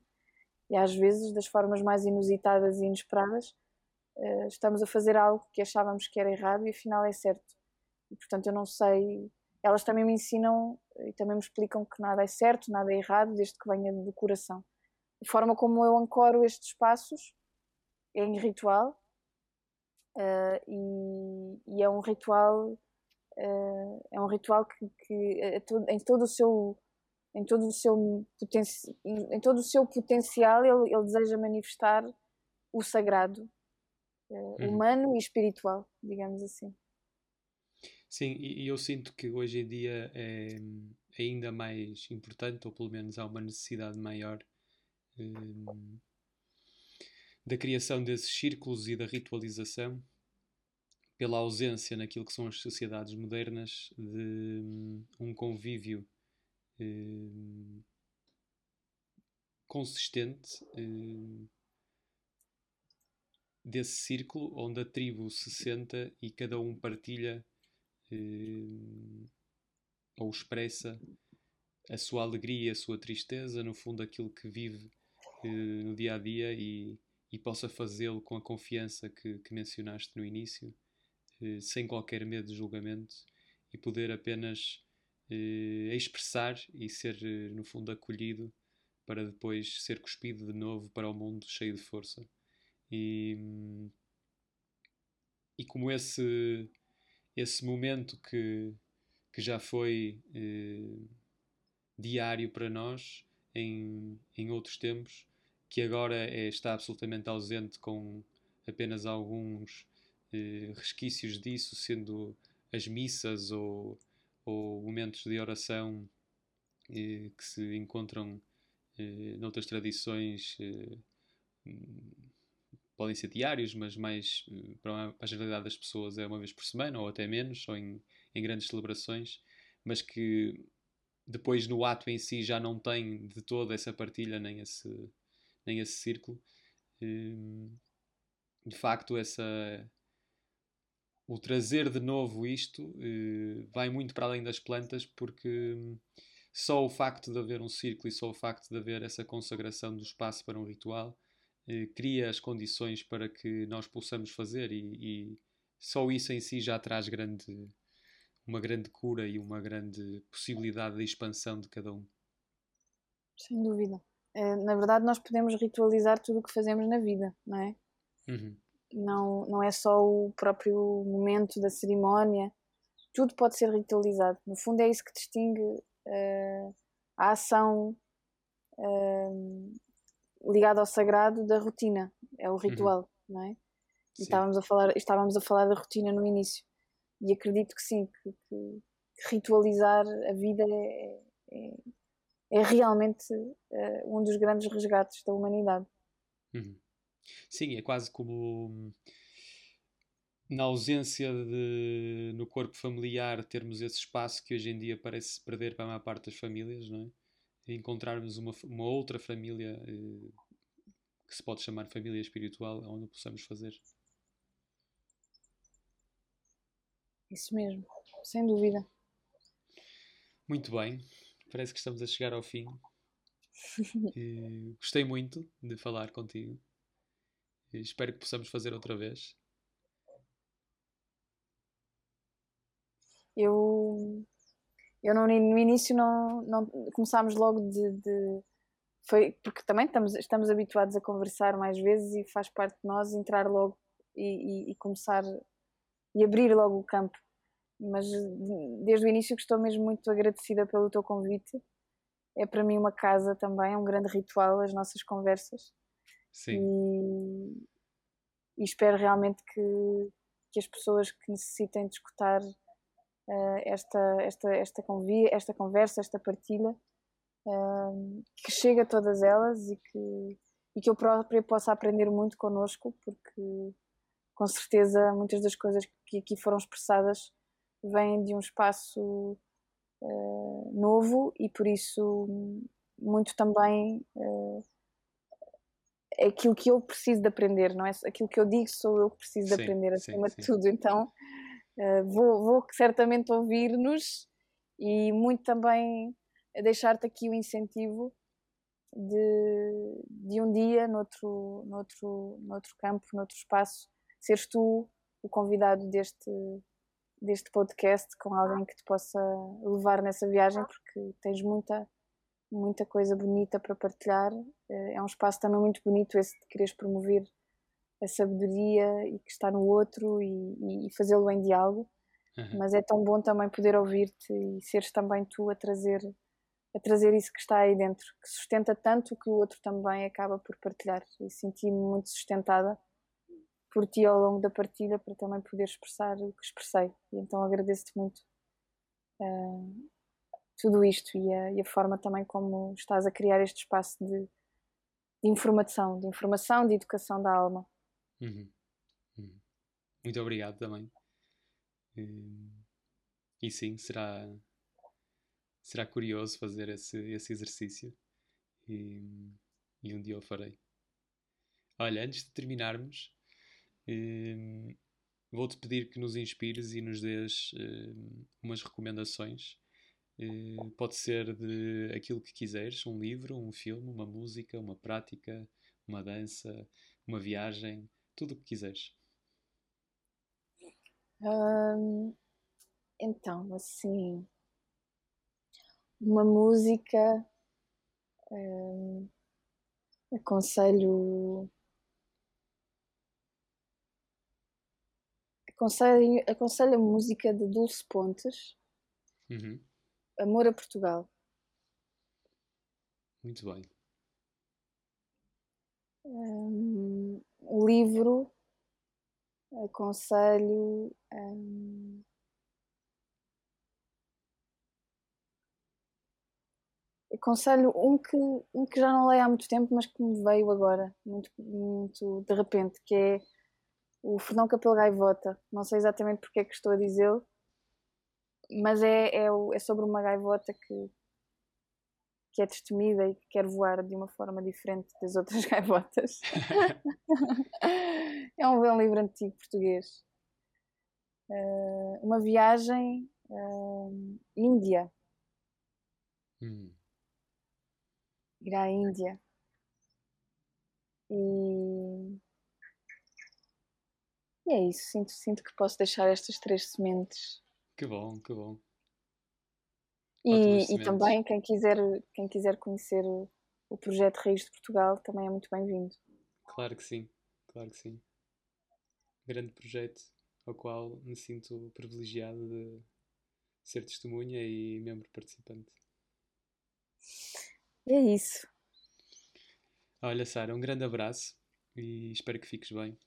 e às vezes, das formas mais inusitadas e inesperadas, uh, estamos a fazer algo que achávamos que era errado e afinal é certo. E, portanto, eu não sei. Elas também me ensinam e também me explicam que nada é certo, nada é errado, desde que venha do coração. A forma como eu ancoro estes passos é em ritual uh, e, e, é um ritual uh, é um ritual que, que é todo, em todo o seu em todo o seu potencial em todo o seu potencial ele, ele deseja manifestar o sagrado uh, humano e espiritual digamos assim Sim, e, eu sinto que hoje em dia é ainda mais importante, ou pelo menos há uma necessidade maior um, da criação desses círculos e da ritualização pela ausência naquilo que são as sociedades modernas de um, convívio um, consistente um, desse círculo onde a tribo se senta e cada um partilha eh, ou expressa a sua alegria, a sua tristeza, no fundo aquilo que vive eh, no dia a dia e, e possa fazê-lo com a confiança que, que mencionaste no início, eh, sem qualquer medo de julgamento e poder apenas eh, expressar e ser, eh, no fundo, acolhido para depois ser cuspido de novo para o mundo cheio de força. E, e como esse, esse momento que, que já foi eh, diário para nós em, em outros tempos, que agora é, está absolutamente ausente com apenas alguns eh, resquícios disso, sendo as missas ou, ou momentos de oração eh, que se encontram eh, noutras tradições eh, podem ser diários, mas mais eh, para a generalidade das pessoas é uma vez por semana ou até menos, ou em, em grandes celebrações, mas que depois no ato em si já não tem de toda essa partilha nem esse, nem esse círculo. Eh, de facto, essa o trazer de novo isto eh, vai muito para além das plantas, porque só o facto de haver um círculo e só o facto de haver essa consagração do espaço para um ritual eh, cria as condições para que nós possamos fazer e, e, só isso em si já traz grande, uma grande cura e uma grande possibilidade de expansão de cada um. Sem dúvida. É, na verdade, nós podemos ritualizar tudo o que fazemos na vida, não é? Uhum. Não, não é só o próprio momento da cerimónia, tudo pode ser ritualizado. No fundo, é isso que distingue uh, a ação uh, ligado ao sagrado da rotina, é o uhum. ritual, uhum. não é? E estávamos a, falar, estávamos a falar da rotina no início. E acredito que sim, que, que, ritualizar a vida é, é, é realmente uh, um dos grandes resgates da humanidade. Uhum. Sim, é quase como na ausência de no corpo familiar termos esse espaço que hoje em dia parece perder para a maior parte das famílias, não é? Encontrarmos uma, uma outra família eh, que se pode chamar família espiritual onde possamos fazer. Isso mesmo, sem dúvida. Muito bem, parece que estamos a chegar ao fim. gostei muito de falar contigo. E espero que possamos fazer outra vez. Eu eu não, no início não, não começámos logo de, de, foi porque também estamos, estamos habituados a conversar mais vezes e faz parte de nós entrar logo e, e, e começar e abrir logo o campo. Mas desde o início que estou mesmo muito agradecida pelo teu convite. É para mim uma casa também, é um grande ritual as nossas conversas. Sim. E, e espero realmente que, que as pessoas que necessitem de escutar esta, esta, esta, convia, esta conversa, esta partilha, uh, que chegue a todas elas e que, e que eu própria possa aprender muito connosco, porque com certeza muitas das coisas que aqui foram expressadas vêm de um espaço uh, novo e por isso muito também é aquilo que eu preciso de aprender, não é? Aquilo que eu digo sou eu que preciso sim, de aprender acima sim, de sim. tudo. Então uh, vou, vou certamente ouvir-nos e muito também deixar-te aqui o incentivo de, de um dia, noutro, noutro, noutro campo, noutro espaço, seres tu o convidado deste, deste podcast com alguém que te possa levar nessa viagem, porque tens muita muita coisa bonita para partilhar. Eh, é um espaço também muito bonito esse de quereres promover a sabedoria e que está no outro e, e fazê-lo em diálogo. Uhum. Mas é tão bom também poder ouvir-te e seres também tu a trazer a trazer isso que está aí dentro, que sustenta tanto que o outro também acaba por partilhar. E senti-me muito sustentada por ti ao longo da partilha para também poder expressar o que expressei. E então agradeço-te muito uh, tudo isto e a, e a, forma também como estás a criar este espaço de, de informação, de informação, de educação da alma. Uhum. Uhum. Muito obrigado também. E, e, sim, será, será curioso fazer esse, esse exercício e, e um dia o farei. Olha, antes de terminarmos, Hum, vou-te pedir que nos inspires e nos dês uh, umas recomendações. Pode ser de aquilo que quiseres, um livro, um filme, uma música, uma prática, uma dança, uma viagem, tudo o que quiseres. Hum, então, assim, uma música, hum, aconselho Aconselho, aconselho a música de Dulce Pontes, uhum. Amor a Portugal. Muito bem. Um, livro, aconselho. Um, aconselho um que, um que já não leio há muito tempo, mas que me veio agora, muito, muito de repente, que é o Fernão Capelo Gaivota. Não sei exatamente porque é que estou a dizê-lo, mas é, é, é, sobre uma gaivota que, que é destemida e que quer voar de uma forma diferente das outras gaivotas. é um, bom livro antigo português. Uh, uma viagem uh, Índia. Hum. Ir à Índia. E e é isso, sinto, sinto que posso deixar estas três sementes. Que bom, que bom. E, e também quem quiser, quem quiser conhecer o projeto Reis de Portugal também é muito bem-vindo. Claro que sim, claro que sim. Grande projeto ao qual me sinto privilegiado de ser testemunha e membro participante. É isso. Olha, Sara, um grande abraço e espero que fiques bem.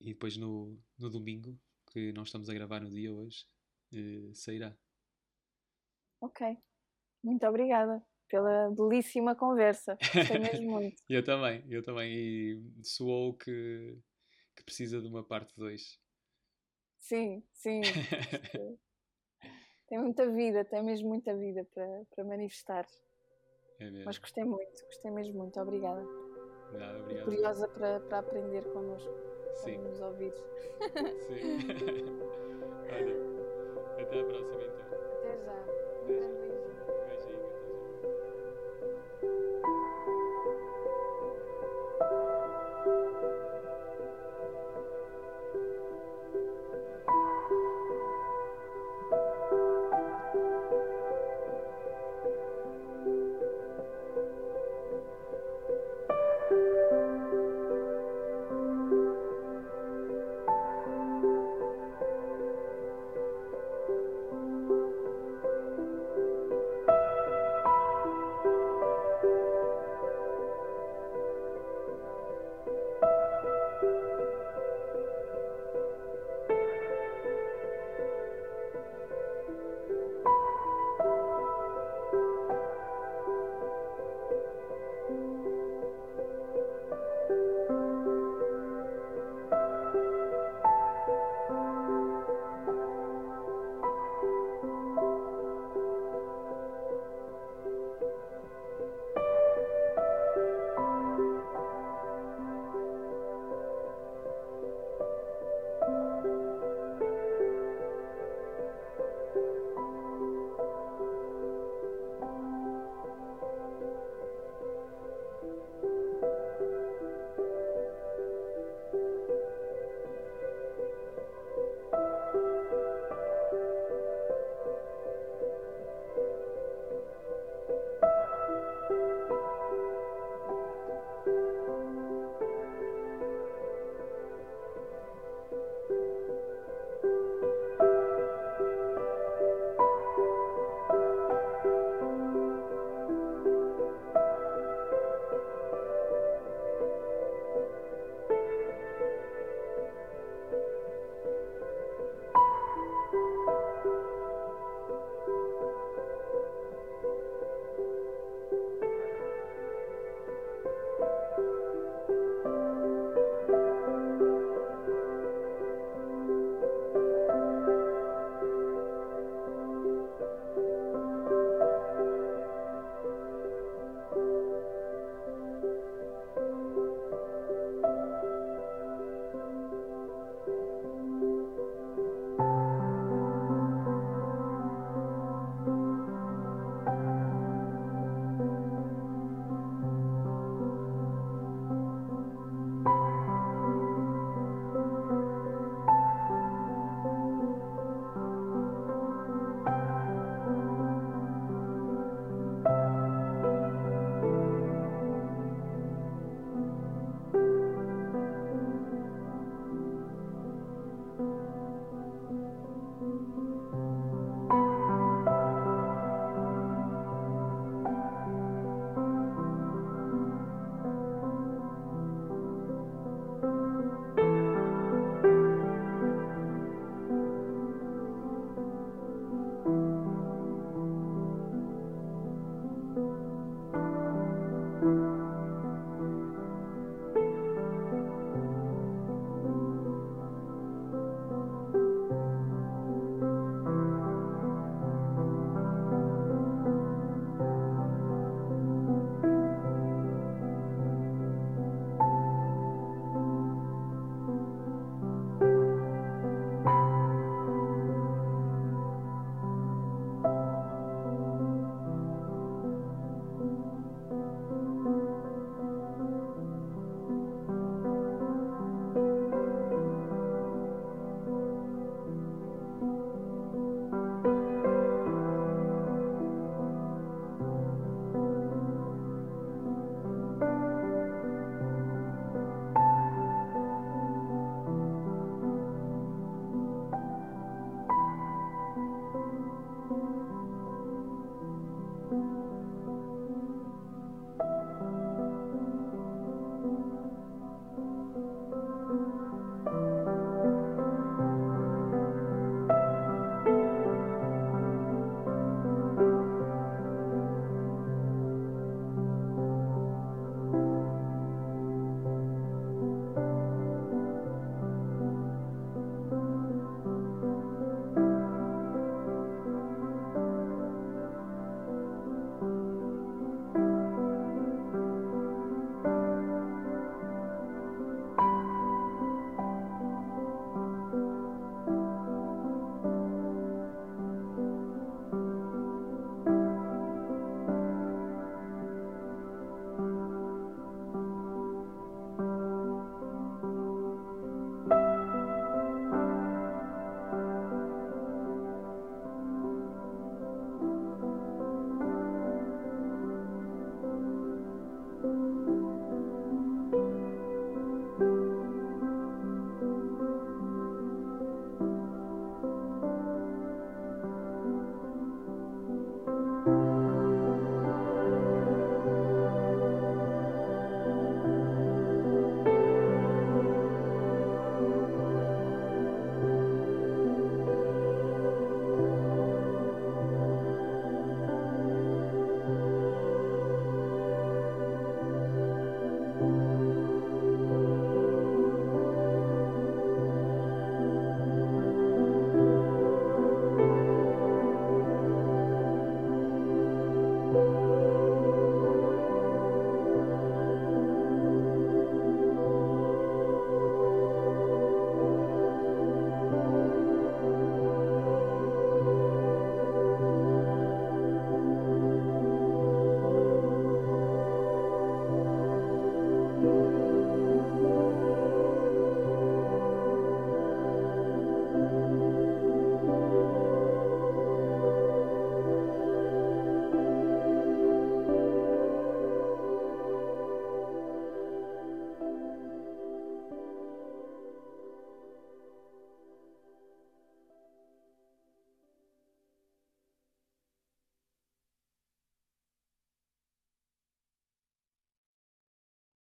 E depois no, no domingo, que nós estamos a gravar no dia hoje, eh, sairá. Ok. Muito obrigada pela belíssima conversa. Gostei mesmo muito. eu também, eu também. E soou que, que precisa de uma parte 2. Sim, sim. tem muita vida, tem mesmo muita vida para, para manifestar. É mesmo. Mas gostei muito, gostei mesmo muito. Obrigada. Nada, obrigado. Curiosa para, para aprender connosco. Sim. nos ouvidos. Sim. Olha, até a próxima então. Até já. Um grande beijinho.